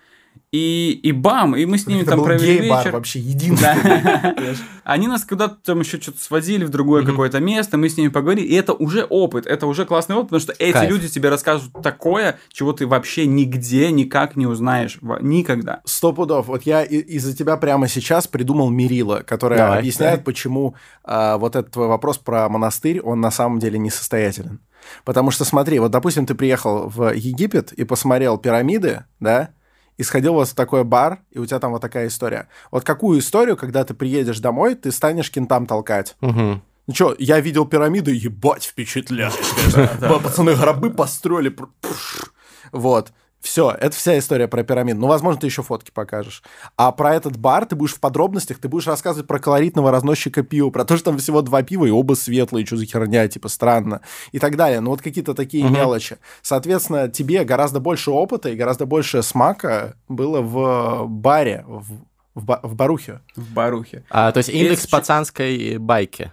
И, и бам, и мы с ними Это там был провели гей-бар вечер. вообще единственный. <laughs> Да. Они нас куда-то там еще что-то сводили в другое какое-то место, мы с ними поговорили, и это уже опыт, это уже классный опыт, потому что эти люди тебе расскажут такое, чего ты вообще нигде никак не узнаешь, никогда. Сто пудов. Вот я из-за тебя прямо сейчас придумал мерило, которое Давай. объясняет, почему а, вот этот твой вопрос про монастырь, он на самом деле несостоятелен. Потому что смотри, вот допустим, ты приехал в Египет и посмотрел пирамиды, да, и сходил вот в такой бар, и у тебя там вот такая история. Вот какую историю, когда ты приедешь домой, ты станешь кентам толкать? Мгм. Ну что, я видел пирамиды, ебать, впечатляет. Пацаны гробы построили. Вот. Все, это вся история про пирамид. Ну, возможно, ты еще фотки покажешь. А про этот бар ты будешь в подробностях, ты будешь рассказывать про колоритного разносчика пива, про то, что там всего два пива, и оба светлые, что за херня, типа, странно, и так далее. Ну, вот какие-то такие Мгм. мелочи. Соответственно, тебе гораздо больше опыта и гораздо больше смака было в баре, в, в, ба- в барухе. В Барухе. А, то есть индекс Есть- пацанской байки.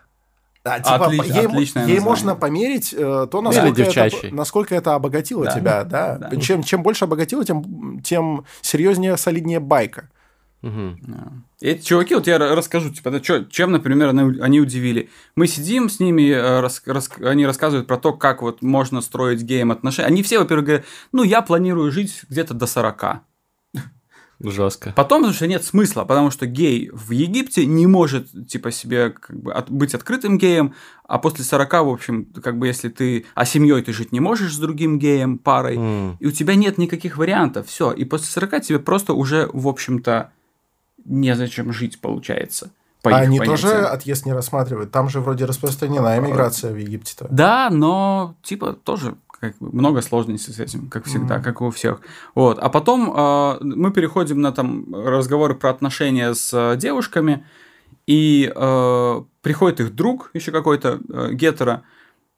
Да, типа, Отлич- ей, отличное ей название. можно померить э, то, насколько, это, насколько это обогатило Да. тебя, да. Да. Чем, чем больше обогатило, тем, тем серьезнее, солиднее байка. Мгм. Да. Эти чуваки, вот я ра- расскажу, типа, да, чё- чем, например, они, они удивили. Мы сидим с ними, э, рас- рас- они рассказывают про то, как вот можно строить гей-отношения. Они все, во-первых, говорят, ну, я планирую жить где-то до 40. Жестко. Потом, потому что нет смысла, потому что гей в Египте не может, типа, себе как бы от- быть открытым геем, а после 40, в общем, как бы если ты... А семьей ты жить не можешь с другим геем, парой, М. и у тебя нет никаких вариантов, все. И после 40 тебе просто уже, в общем-то, незачем жить, получается. по а их они понятиям. тоже отъезд не рассматривают. Там же вроде распространена эмиграция в Египте-то. Да, но, типа, тоже как бы, много сложностей с этим, как всегда, mm-hmm. как и у всех. Вот. А потом э, мы переходим на там разговоры про отношения с э, девушками, и э, приходит их друг, еще какой-то э, гетера,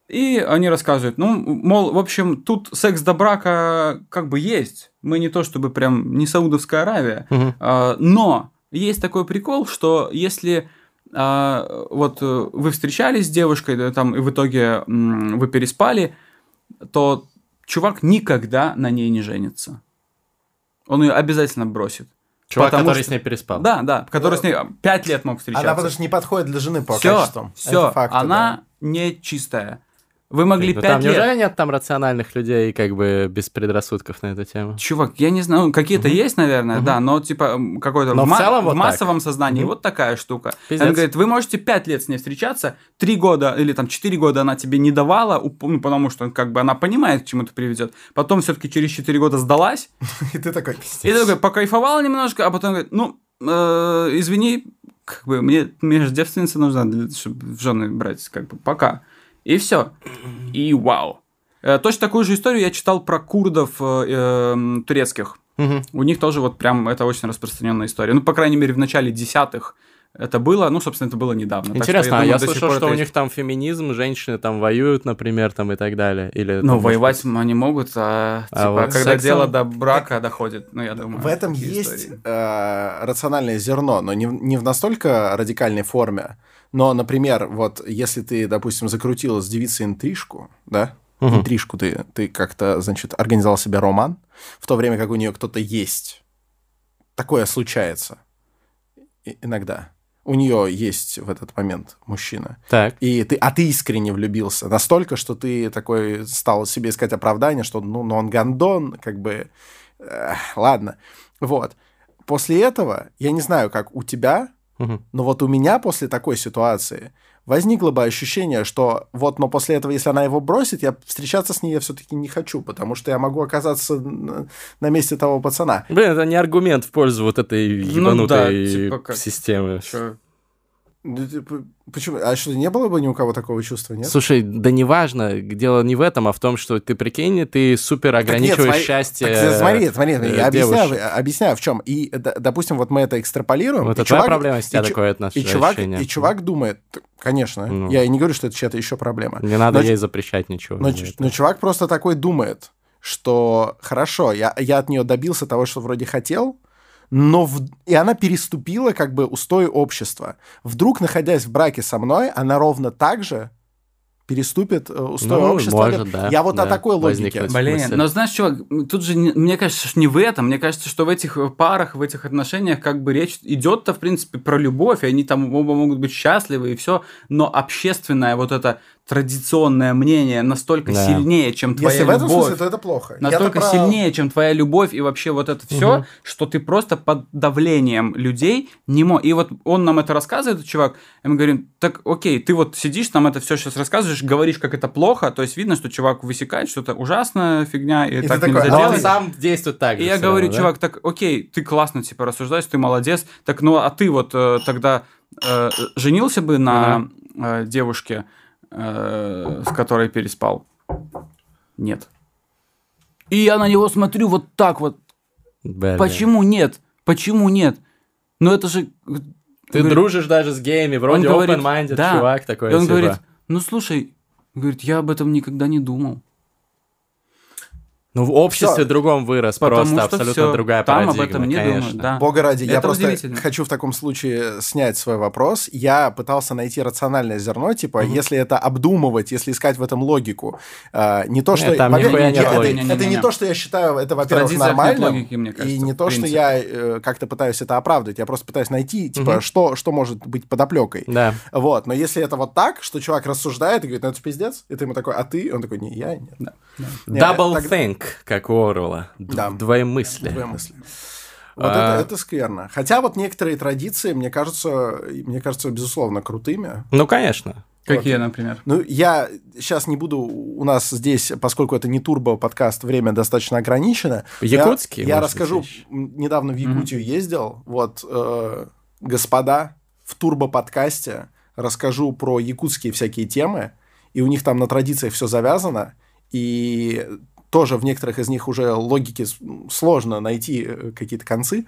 и они рассказывают, ну, мол, в общем, тут секс до брака как бы есть. Мы не то чтобы прям не Саудовская Аравия, Мгм. а, но есть такой прикол, что если а, вот э, вы встречались с девушкой, да, там, и в итоге м, вы переспали, то чувак никогда на ней не женится. Он ее обязательно бросит. Чувак, Потому который что- с ней переспал. Да, да, который с ней пять лет мог встречаться. Она потому что не подходит для жены по все, качествам. все, факт, она не чистая. Вы могли пять там лет. неужели нет там рациональных людей, как бы без предрассудков на эту тему? Чувак, я не знаю, какие-то есть, наверное, да, но типа какой-то Но в, в целом в вот массовом сознании Мгм. вот такая штука. Пиздец. Она говорит, вы можете пять лет с ней встречаться, три года или там четыре года она тебе не давала, ну, потому что как бы она понимает, к чему это приведет. Потом все-таки через четыре года сдалась, <laughs> И ты такой, и ты пиздец. такой покайфовал немножко, а потом говорит, ну, э, извини, как бы мне, мне же девственница нужна, чтобы в жены брать, как бы пока. И все. И вау. Э, Точно такую же историю я читал про курдов э, э, турецких. Мгм. У них тоже вот прям это очень распространенная история. Ну, по крайней мере, в начале десятых это было. Ну, собственно, это было недавно. Так что Интересно, а думаю, я до сих слышал, пор что у них там феминизм, женщины там воюют, например, там и так далее. Или Ну, там, может воевать они могут, а, А типа, вот когда сексом- дело до брака доходит, ну, я думаю. В этом есть истории. э, рациональное зерно, но не, в- не в настолько радикальной форме. Но, например, вот если ты, допустим, закрутил с девицей интрижку, да, Мгм. интрижку ты, ты как-то, значит, организовал себе роман, в то время как у нее кто-то есть. Такое случается и- иногда. У нее есть в этот момент мужчина. Так. И ты, а ты искренне влюбился настолько, что ты такой стал себе искать оправдание, что ну, ну он гандон, как бы, эх, ладно. Вот. После этого, я не знаю, как у тебя, Но вот у меня после такой ситуации возникло бы ощущение, что вот, но после этого, если она его бросит, я встречаться с ней я все-таки не хочу, потому что я могу оказаться на, месте того пацана. Блин, это не аргумент в пользу вот этой Ну да, ебанутой типа как- системы. Чё? Почему? А что, не было бы ни у кого такого чувства, нет? Слушай, да неважно, дело не в этом, а в том, что ты прикинь, ты супер Так нет, ограничиваешь счастье. так смотри, смотри, э, я объясняю, девушек. объясняю в чем. И, допустим, вот мы это экстраполируем. Вот и это чувак- проблема, у тебя и такое И отношение. чувак, и чувак думает, конечно, Ну. я и не говорю, что это чья-то еще проблема. Не надо Но ей запрещать ничего. Но, но чувак просто такой думает, что хорошо, я, я от нее добился того, что вроде хотел, но в- и она переступила как бы устои общества. Вдруг, находясь в браке со мной, она ровно так же переступит э, устои Ну, общества. может, да, я вот о да, такой логике. Блин, смысле? но знаешь, чувак, тут же, не- мне кажется, что не в этом. Мне кажется, что в этих э, парах, в этих отношениях как бы речь идет-то, в принципе, про любовь, и они там оба могут быть счастливы и все, но общественное вот это традиционное мнение настолько Да. сильнее, чем твоя Если в этом любовь. смысле, то это плохо. настолько Я-то сильнее, чем твоя любовь и вообще вот это все, Мгм. что ты просто под давлением людей не мог. И вот он нам это рассказывает, этот чувак, и мы говорим, так окей, ты вот сидишь, нам это все сейчас рассказываешь, говоришь, как это плохо, то есть видно, что чувак высекает что-то ужасная фигня, и, И так такой, нельзя Но «А он делать. сам действует так И я всё говорю, равно, да? чувак, так окей, ты классно типа рассуждаешь, ты молодец, так ну а ты вот э, тогда э, женился бы на э, девушке, э, с которой переспал? Нет. И я на него смотрю вот так вот. Блин. Почему нет? Почему нет? Ну это же... Ты Говорит, дружишь даже с геями, вроде Он говорит, open-minded да. чувак такой. И он типа. говорит, ну слушай, говорит, я об этом никогда не думал. Ну, в обществе Всё. другом вырос, Потому просто что абсолютно всё, другая там об парадигма, этом не конечно. думают, да. Бога ради, я Это просто удивительно. хочу в таком случае снять свой вопрос. Я пытался найти рациональное зерно, типа, если это обдумывать, если искать в этом логику. э, не то, Нет, что... там поверь это, не то, что я считаю, это, во-первых, логики, мне кажется, и не то, что я э, как-то пытаюсь это оправдать. Я просто пытаюсь найти, типа, Мгм. что, что может быть подоплекой. Да. Вот, но если это вот так, что чувак рассуждает и говорит, ну это пиздец, и ты ему такой, а ты? Он такой, не, я, нет. Не, Double так- think, как у Орвелла. Да. Двоемыслие. Твои мысли. Вот А. это, это скверно. Хотя вот некоторые традиции, мне кажется, мне кажется, безусловно, крутыми. Ну, конечно. Какие, например? Ну, я сейчас не буду... У нас здесь, поскольку это не турбо-подкаст, время достаточно ограничено. Якутский, Я, я расскажу. быть, Недавно в Якутию ездил. Вот, э, господа, в турбо-подкасте расскажу про якутские всякие темы. И у них там на традициях все завязано. и тоже в некоторых из них уже логики сложно найти э, какие-то концы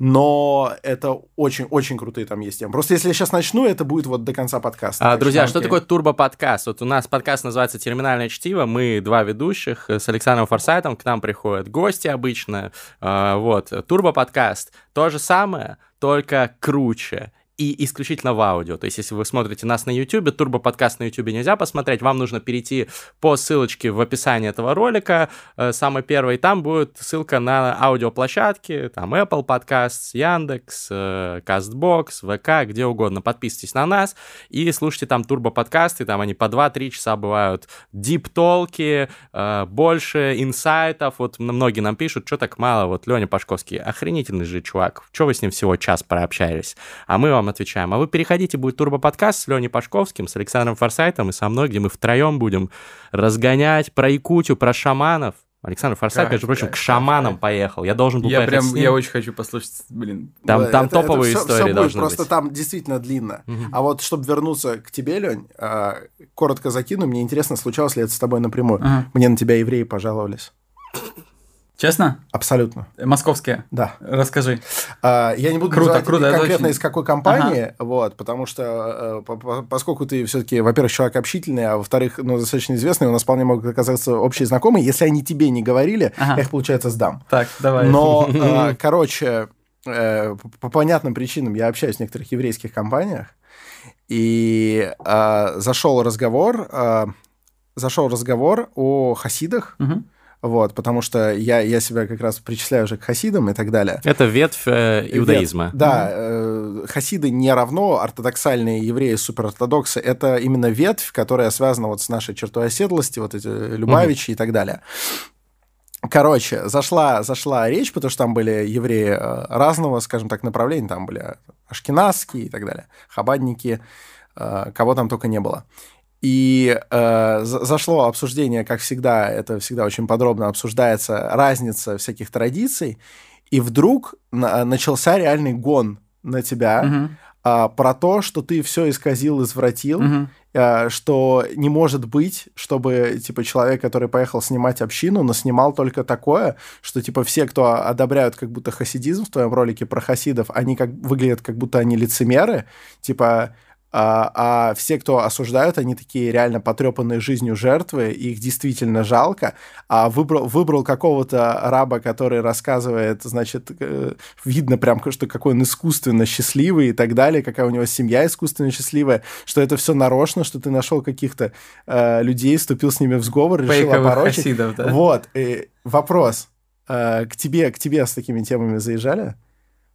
но это очень-очень крутые там есть темы. Просто если я сейчас начну, это будет вот до конца подкаста. А, друзья, что, что такое турбо-подкаст? Вот у нас подкаст называется «Терминальное чтиво», мы два ведущих с Александром Форсайтом, к нам приходят гости обычно, а, вот, турбо-подкаст, то же самое, только круче и исключительно в аудио. То есть, если вы смотрите нас на YouTube, турбо-подкаст на YouTube нельзя посмотреть, вам нужно перейти по ссылочке в описании этого ролика, э, самый первый, там будет ссылка на аудиоплощадки, там Apple Podcasts, Яндекс, э, CastBox, ВК, где угодно. Подписывайтесь на нас и слушайте там турбо-подкасты, там они по 2-3 часа бывают, дип-толки, э, больше инсайтов, вот многие нам пишут, что так мало, вот Леня Пашковский, охренительный же чувак, что вы с ним всего час прообщались, а мы вам вам отвечаем. А вы переходите, будет турбо-подкаст с Леней Пашковским, с Александром Форсайтом и со мной, где мы втроем будем разгонять про Якутию, про шаманов. Александр Форсайт, между прочим, к шаманам поехал. Я должен был я прям, Я очень хочу послушать, блин. Там, там это, топовые это истории все, должны Просто быть. там действительно длинно. Угу. А вот, чтобы вернуться к тебе, Лень, а, коротко закину, мне интересно, случалось ли это с тобой напрямую. Ага. Мне на тебя евреи пожаловались. Честно? Абсолютно. Московские? Да. Расскажи. А, я не буду круто, называть круто, конкретно очень... из какой компании, ага. вот, потому что э, поскольку ты все-таки, во-первых, человек общительный, а во-вторых, ну, достаточно известный, у нас вполне могут оказаться общие знакомые. Если они тебе не говорили, ага. я их, получается, сдам. Так, давай. Но, э, <laughs> короче, э, по понятным причинам я общаюсь в некоторых еврейских компаниях, и зашел разговор, зашел разговор о хасидах, угу вот, потому что я, я себя как раз причисляю уже к хасидам и так далее. Это ветвь э, иудаизма. Ветвь, да, э, хасиды не равно ортодоксальные евреи, суперортодоксы. Это именно ветвь, которая связана вот с нашей чертой оседлости, вот эти Любавичи угу. и так далее. Короче, зашла, зашла речь, потому что там были евреи э, разного, скажем так, направления. Там были ашкеназские и так далее, хабадники, э, кого там только не было. И э, зашло обсуждение, как всегда, это всегда очень подробно обсуждается, разница всяких традиций, и вдруг на начался реальный гон на тебя угу. э, про то, что ты все исказил, извратил, угу. э, что не может быть, чтобы типа человек, который поехал снимать общину, но снимал только такое, что типа все, кто одобряют как будто хасидизм в твоем ролике про хасидов, они как выглядят как будто они лицемеры, типа а, а все, кто осуждают, они такие реально потрепанные жизнью жертвы, их действительно жалко, а выбрал, выбрал какого-то раба, который рассказывает, значит, э, видно прям, что какой он искусственно счастливый и так далее, какая у него семья искусственно счастливая, что это все нарочно, что ты нашел каких-то э, людей, вступил с ними в сговор, решил опорочить. Хасидов, да? Вот, и вопрос. Э, к тебе, к тебе с такими темами заезжали?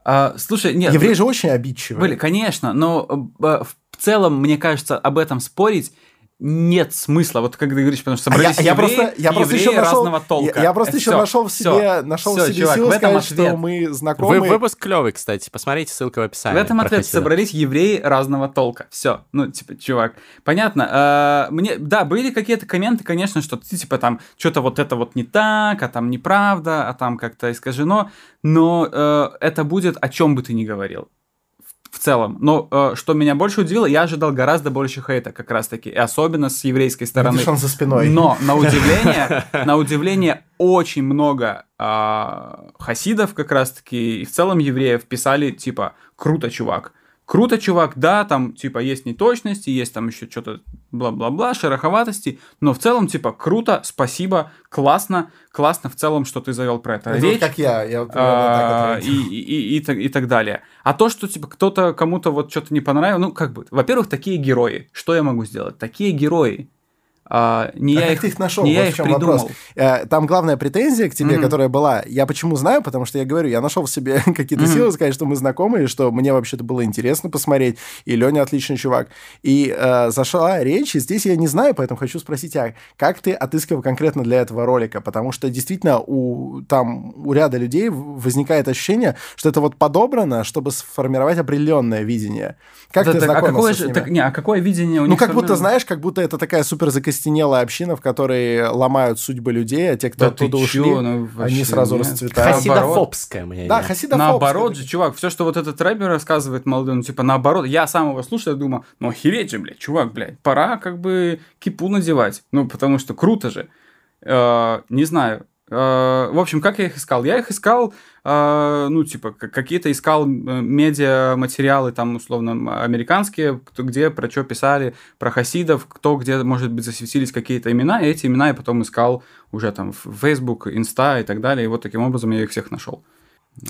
А, слушай, нет. Евреи же очень обидчивые. Были, конечно, но э, в целом, мне кажется, об этом спорить нет смысла. Вот как ты говоришь, потому что собрались а я, евреи, я просто, я просто еще нашел, разного толка. Я, я просто еще все, нашел в себе, все, нашел все, в себе чувак, силы в этом сказать, ответ. что мы знакомы. Вы, выпуск клевый, кстати. Посмотрите, ссылка в описании. В этом ответ собрались евреи разного толка. Все. Ну, типа, чувак. Понятно. А, мне, да, были какие-то комменты, конечно, что ты, типа, там, что-то вот это вот не так, а там неправда, а там как-то искажено. Но э, это будет о чем бы ты ни говорил в целом. Но э, что меня больше удивило, я ожидал гораздо больше хейта как раз-таки, и особенно с еврейской стороны. Видишь, он за спиной. Но на <laughs> удивление, на удивление очень много э, хасидов как раз-таки и в целом евреев писали типа круто, чувак круто, чувак, да, там, типа, есть неточности, есть там еще что-то бла-бла-бла, шероховатости, но в целом, типа, круто, спасибо, классно, классно в целом, что ты завел про это, это речь. Как я, я а, так и, и, и, и, и так далее. А то, что, типа, кто-то, кому-то вот что-то не понравилось, ну, как бы, во-первых, такие герои, что я могу сделать? Такие герои, а, не а я как их, ты их нашел? Не вот я их придумал. Вопрос. Э, там главная претензия к тебе, mm-hmm. которая была, я почему знаю, потому что я говорю, я нашел в себе <laughs> какие-то mm-hmm. силы сказать, что мы знакомы, и что мне вообще-то было интересно посмотреть, и Леня отличный чувак. И э, зашла речь, и здесь я не знаю, поэтому хочу спросить, а как ты отыскивал конкретно для этого ролика? Потому что действительно у, там, у ряда людей возникает ощущение, что это вот подобрано, чтобы сформировать определенное видение. Как да, ты так, а какое, с ними? Так, не, а какое видение у них? Ну, как будто, знаешь, как будто это такая супер закостенелая община, в которой ломают судьбы людей, а те, кто да оттуда ушли, ну, они сразу нет. расцветают. Хасидофобское мнение. Да, хасидофобское. Наоборот же, чувак, все, что вот этот рэпер рассказывает молодой, ну, типа, наоборот, я сам его слушаю, я думаю, ну, охереть же, блядь, чувак, блядь, пора как бы кипу надевать, ну, потому что круто же. Э, не знаю. Э, в общем, как я их искал? Я их искал, э, ну, типа, какие-то искал э, медиа-материалы, там, условно, американские, где, про что писали, про хасидов, кто где, может быть, засветились какие-то имена, и эти имена я потом искал уже там в Facebook, Инста и так далее, и вот таким образом я их всех нашел.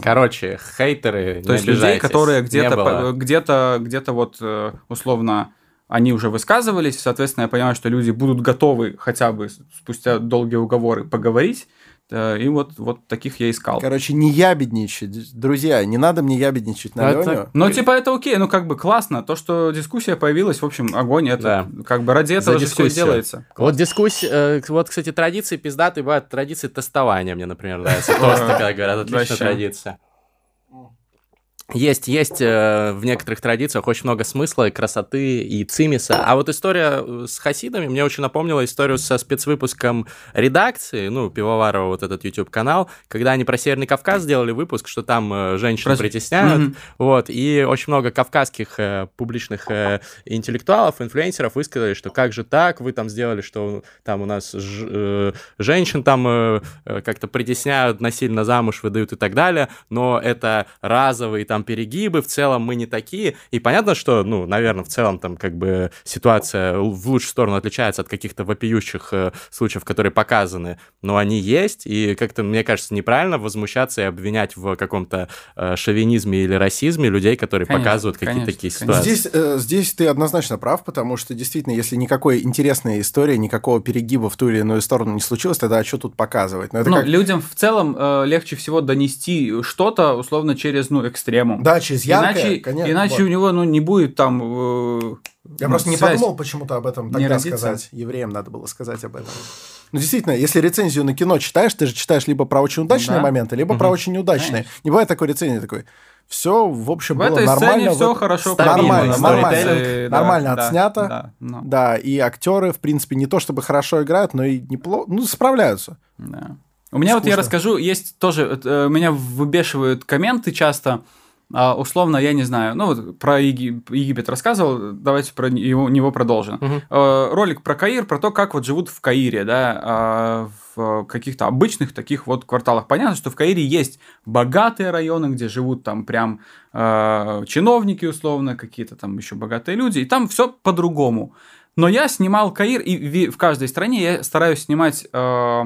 Короче, хейтеры, То есть людей, которые где-то, где-то, где-то вот условно они уже высказывались, соответственно, я понимаю, что люди будут готовы хотя бы спустя долгие уговоры поговорить, и вот, вот таких я искал. Короче, не ябедничать. Друзья, не надо мне ябедничать на Это- Леню. Ну, типа, это окей, ну, как бы классно. То, что дискуссия появилась, в общем, огонь, это как бы ради этого За же все делается. Вот дискуссия, э, вот, кстати, традиции пиздатые бывают, традиции тестования мне, например, нравится. Тост, <laughs> когда говорят, отличная традиция. Есть, есть э, в некоторых традициях очень много смысла и красоты, и цимиса. А вот история э, с хасидами мне очень напомнила историю со спецвыпуском редакции, ну, Пивоварова, вот этот YouTube-канал, когда они про Северный Кавказ сделали выпуск, что там э, женщин Про- притесняют, Мгм. вот, и очень много кавказских э, публичных э, интеллектуалов, инфлюенсеров высказали, что как же так, вы там сделали, что там у нас ж- э, женщин там э, э, как-то притесняют, насильно замуж выдают и так далее, но это разовые там перегибы, в целом мы не такие, и понятно, что, ну, наверное, в целом там как бы ситуация в лучшую сторону отличается от каких-то вопиющих э, случаев, которые показаны, но они есть, и как-то, мне кажется, неправильно возмущаться и обвинять в каком-то э, шовинизме или расизме людей, которые Конечно, показывают какие-то такие конечно. ситуации. Здесь, э, здесь ты однозначно прав, потому что действительно, если никакой интересной истории, никакого перегиба в ту или иную сторону не случилось, тогда что тут показывать? Ну, это Ну, как- людям в целом э, легче всего донести что-то, условно, через, ну, экстремум. Да, через яркое, иначе конечно. иначе вот. у него, ну, не будет там... э, Я ну, просто не связь. подумал почему-то об этом не тогда родится. сказать. Евреям надо было сказать об этом. Ну, действительно, если рецензию на кино читаешь, ты же читаешь либо про очень удачные Да. моменты, либо про очень неудачные. Не бывает такой рецензии такой. Все, в общем, В было этой нормально. сцене все вот- хорошо Нормально, нормально. да, Нормально да, отснято. Да, ну, Да, и актеры, в принципе, не то чтобы хорошо играют, но и неплохо, ну, справляются. да. У меня вот я Скучно. расскажу, есть тоже, э, меня выбешивают комменты часто, а, условно, я не знаю, ну вот про Еги- Египет рассказывал, давайте про него, него продолжим. Мгм. Э, Ролик про Каир, про то, как вот живут в Каире, да, а, в каких-то обычных таких вот кварталах. Понятно, что в Каире есть богатые районы, где живут там прям э, чиновники условно, какие-то там еще богатые люди, и там все по-другому. Но я снимал Каир, и в каждой стране я стараюсь снимать э,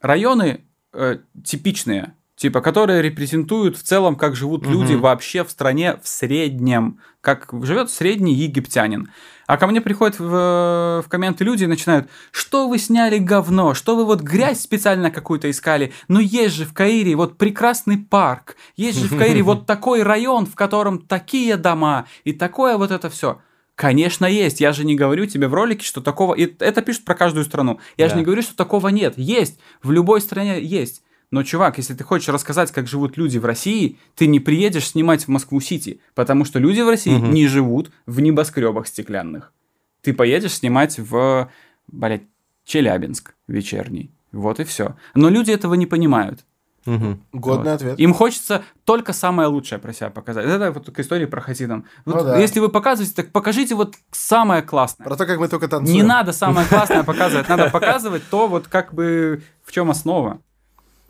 районы э, типичные, типа, которые репрезентуют в целом, как живут Мгм. люди вообще в стране в среднем, как живет средний египтянин. А ко мне приходят в, в комменты люди и начинают, что вы сняли говно, что вы вот грязь специально какую-то искали, но есть же в Каире вот прекрасный парк, есть же в Каире вот <laughs> такой район, в котором такие дома и такое вот это все. Конечно, есть. Я же не говорю тебе в ролике, что такого... И это пишут про каждую страну. Я Да. же не говорю, что такого нет. Есть. В любой стране есть. Но, чувак, если ты хочешь рассказать, как живут люди в России, ты не приедешь снимать в Москву-Сити, потому что люди в России Мгм. не живут в небоскребах стеклянных. Ты поедешь снимать в, блядь, Челябинск вечерний. Вот и все. Но люди этого не понимают. Мгм. Годный Вот. ответ. Им хочется только самое лучшее про себя показать. Это вот к истории про хасидам. Вот Ну да. Если вы показываете, так покажите вот самое классное. Про то, как мы только танцуем. Не надо самое классное показывать, надо показывать то, вот как бы в чем основа.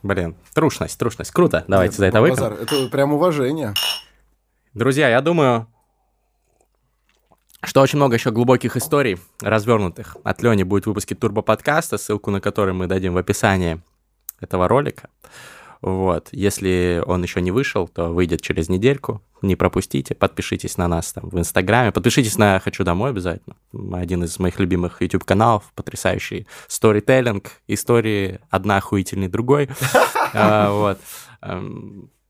Блин, трушность, трушность. Круто. Давайте за это выпьем. Это прям уважение. Друзья, я думаю, что очень много еще глубоких историй, развернутых. От Лени будет в выпуске турбо-подкаста, ссылку на который мы дадим в описании этого ролика. Вот. Если он еще не вышел, то выйдет через недельку. Не пропустите, подпишитесь на нас там в Инстаграме, подпишитесь на «Хочу домой» обязательно. Один из моих любимых YouTube-каналов, потрясающий сторителлинг, истории одна охуительней другой. <laughs> А, Вот.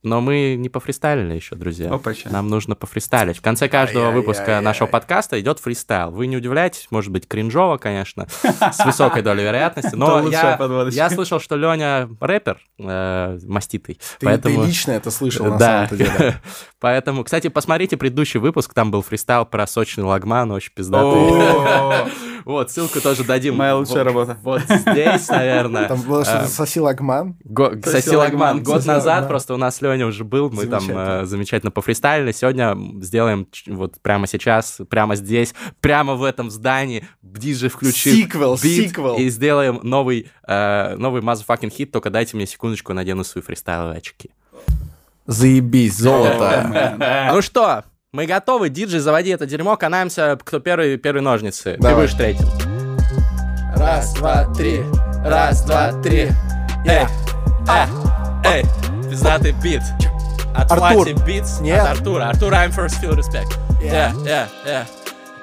Но мы не пофристайлили еще, друзья. Опача. Нам нужно пофристайлить. В конце каждого выпуска нашего подкаста идет фристайл. Вы не удивляйтесь, может быть, кринжово, конечно, с высокой долей вероятности, но я, слышал, что Леня рэпер э, маститый, Ты, лично это слышал, <laughs> на да, самом-то деле. Поэтому, кстати, посмотрите предыдущий выпуск, там был фристайл про сочный лагман, очень пиздатый. <laughs> Вот, ссылку тоже дадим. Моя лучшая работа. Вот здесь, наверное. Там было что-то Э, соси лагман. Соси Лагман. Год назад просто у нас Леня уже был, мы там Замечательно. э, замечательно пофристайлили. Сегодня сделаем вот прямо сейчас, прямо здесь, прямо в этом здании, диджей включил Сиквел, сиквел. и сделаем новый, э, новый motherfucking хит, только дайте мне секундочку, надену свои фристайловые очки. Заебись, золото. Ну что, мы готовы, диджей, заводи это дерьмо, канаемся, кто первый, первый ножницы. Ты Давай. будешь третьим. Раз, два, три, раз, два, три. Эй, э, эй, пиздатый бит. От Артур. Битс, Нет. от Артура. Артур, I'm first feel respect. Yeah, yeah, yeah.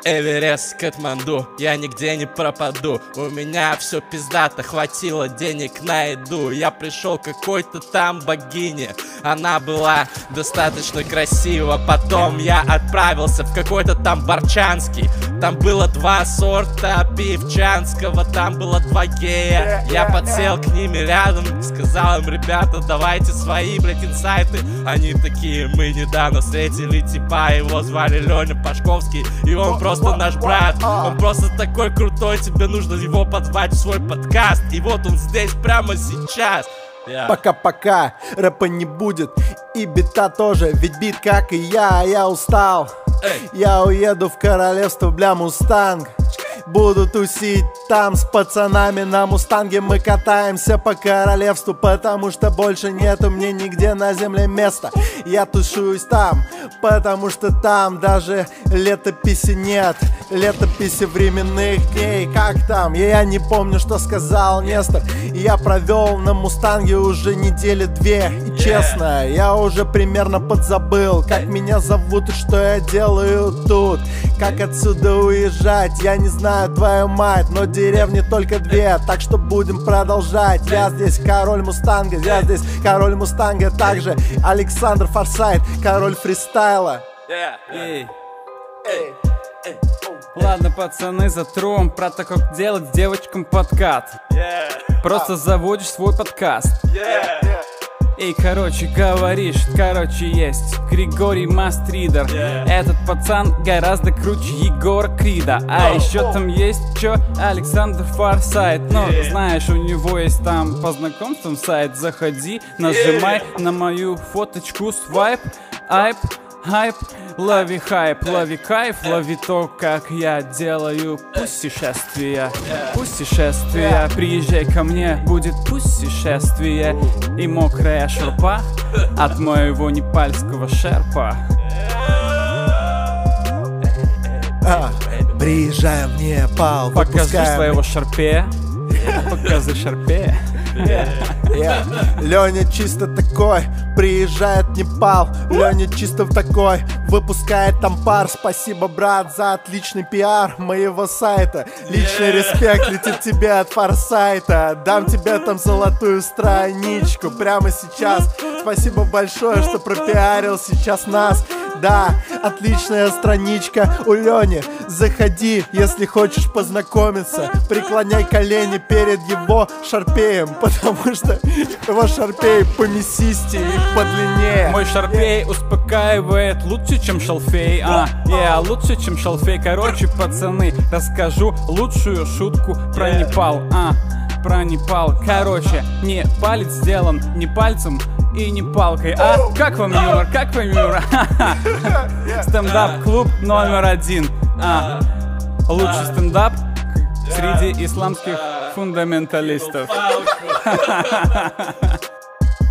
Эверест, Катманду, я нигде не пропаду. У меня все пиздато, хватило денег на еду Я пришел какой-то там богине. Она была достаточно красива. Потом я отправился в какой-то там Барчанский. Там было два сорта пивчанского Там было два гея. Я подсел к ними рядом Сказал им, ребята, давайте свои, блядь, инсайты Они такие, мы недавно встретили типа Его звали Леня Пашковский И он просто наш брат. Он просто такой крутой Тебе нужно его позвать в свой подкаст. И вот он здесь прямо сейчас. Я- Пока-пока, рэпа не будет И бита тоже, ведь бит как и я, я устал. Эй. Я уеду в королевство, бля, Мустанг Буду тусить там с пацанами на Мустанге. Мы катаемся по королевству, потому что больше нету мне нигде на земле места. Я тушуюсь там, потому что там даже летописи нет. Летописи временных дней, как там? Я не помню, что сказал Нестор. Я провел на Мустанге уже недели две. И честно, я уже примерно подзабыл Как меня зовут и что я делаю тут. Как отсюда уезжать, я не знаю, твою мать Но деревни только две, так что будем продолжать. Я здесь король Мустанга, я здесь король Мустанга Также Александр Форсайт, король фристайла. Эй. Ладно, пацаны, затрем про то, как делать девочкам подкат. Просто заводишь свой подкаст. Эй, короче, говоришь, короче, есть Григорий Мастридер. Этот пацан гораздо круче Егора Крида. А еще там есть чё? Александр Фарсайт. Ну, знаешь, у него есть там по знакомствам сайт. Заходи, нажимай на мою фоточку свайп Айп, хайп, лови хайп, лови кайф, лови то, как я делаю путешествия. Путешествия, приезжай ко мне, будет путешествие и мокрая шурпа от моего непальского шерпа. А, Приезжаем в Непал, Покажи своего шарпе, покажи шарпе. <laughs> Леня чисто такой, приезжает Непал. Леня чисто в такой, выпускает там пар. Спасибо, брат, за отличный пиар моего сайта. Личный респект летит <laughs> тебе от форсайта. Дам тебе там золотую страничку прямо сейчас. Спасибо большое, что пропиарил сейчас нас да, отличная страничка у Лени Заходи, если хочешь познакомиться. Преклоняй колени перед его шарпеем Потому что его шарпей по и подлиннее. Мой шарпей успокаивает лучше, чем шалфей А, я лучше, чем шалфей. Короче, пацаны, расскажу лучшую шутку про Непал А, про Непал Короче, непалец сделан не пальцем и не палкой. А, как вам юмор, как вам юмор? <laughs> Стендап-клуб номер один. А, лучший стендап среди исламских фундаменталистов. <laughs>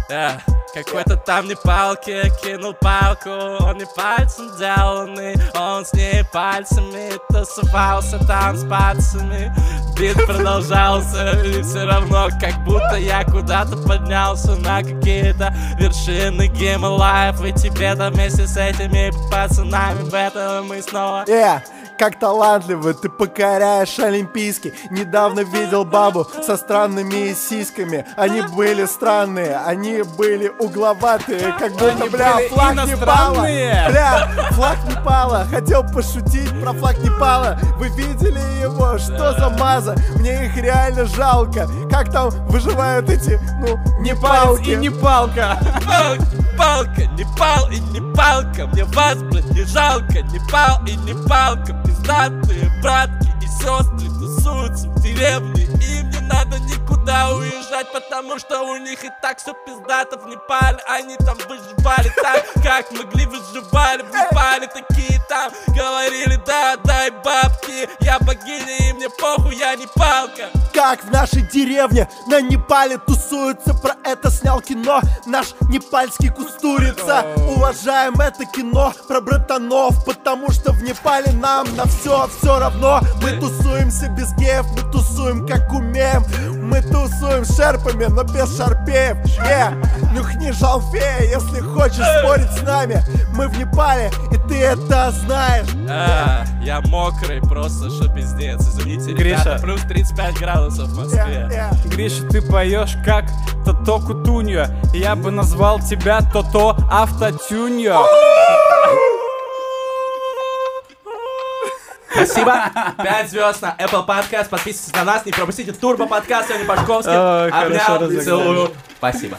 Да, какой-то там непалке кинул палку. Он не пальцем деланный, он с непальцами Тусовался там с пальцами Бит продолжался, и все равно Как будто я куда-то поднялся на какие-то вершины Гималаев. И тебе-то вместе с этими пацанами В этом мы снова Э, как талантливо ты покоряешь Олимпийский. Недавно видел бабу со странными сиськами. Они были странные, они были угловатые Как будто, Они бля, флаг Непала иностранные. Бля, флаг Непала Хотел пошутить про флаг Непала Вы видели его? Что за маза? Мне их реально жалко. Как там выживают эти, ну, Не непалки и не палка <laughs> палка, не пал и не палка. Мне вас, блядь, не жалко, не пал и не палка. Пиздатые братки и сестры тусуются в деревне. Им не надо никуда уезжать, потому что у них и так все пиздато в Непале. Они там выживали так, как могли выживали в Непале. Такие там говорили, да, дай бабки Я богиня и мне похуй, я не палка Как в нашей деревне на Непале тусуются Про это снял кино наш непальский кустурица. Уважаем это кино про братанов Потому что в Непале нам на все все равно. Мы тусуемся без геев, мы тусуем как умеем. Мы тусуем шерпами, но без шарпеев Е, нюхни жалфея, если хочешь спорить с нами Мы в Непале, и ты это знаешь А, я мокрый, просто что пиздец Извините, Гриша. ребята, плюс 35 градусов в Москве Е, е. Гриша, ты поешь как Тото Кутуньо. Я бы назвал тебя Тото Автотюньо. Спасибо. <laughs> 5 звезд на Apple Podcast. Подписывайтесь на нас, не пропустите турбо подкаст Сегодня Пашковский. Обнял, целую. Спасибо.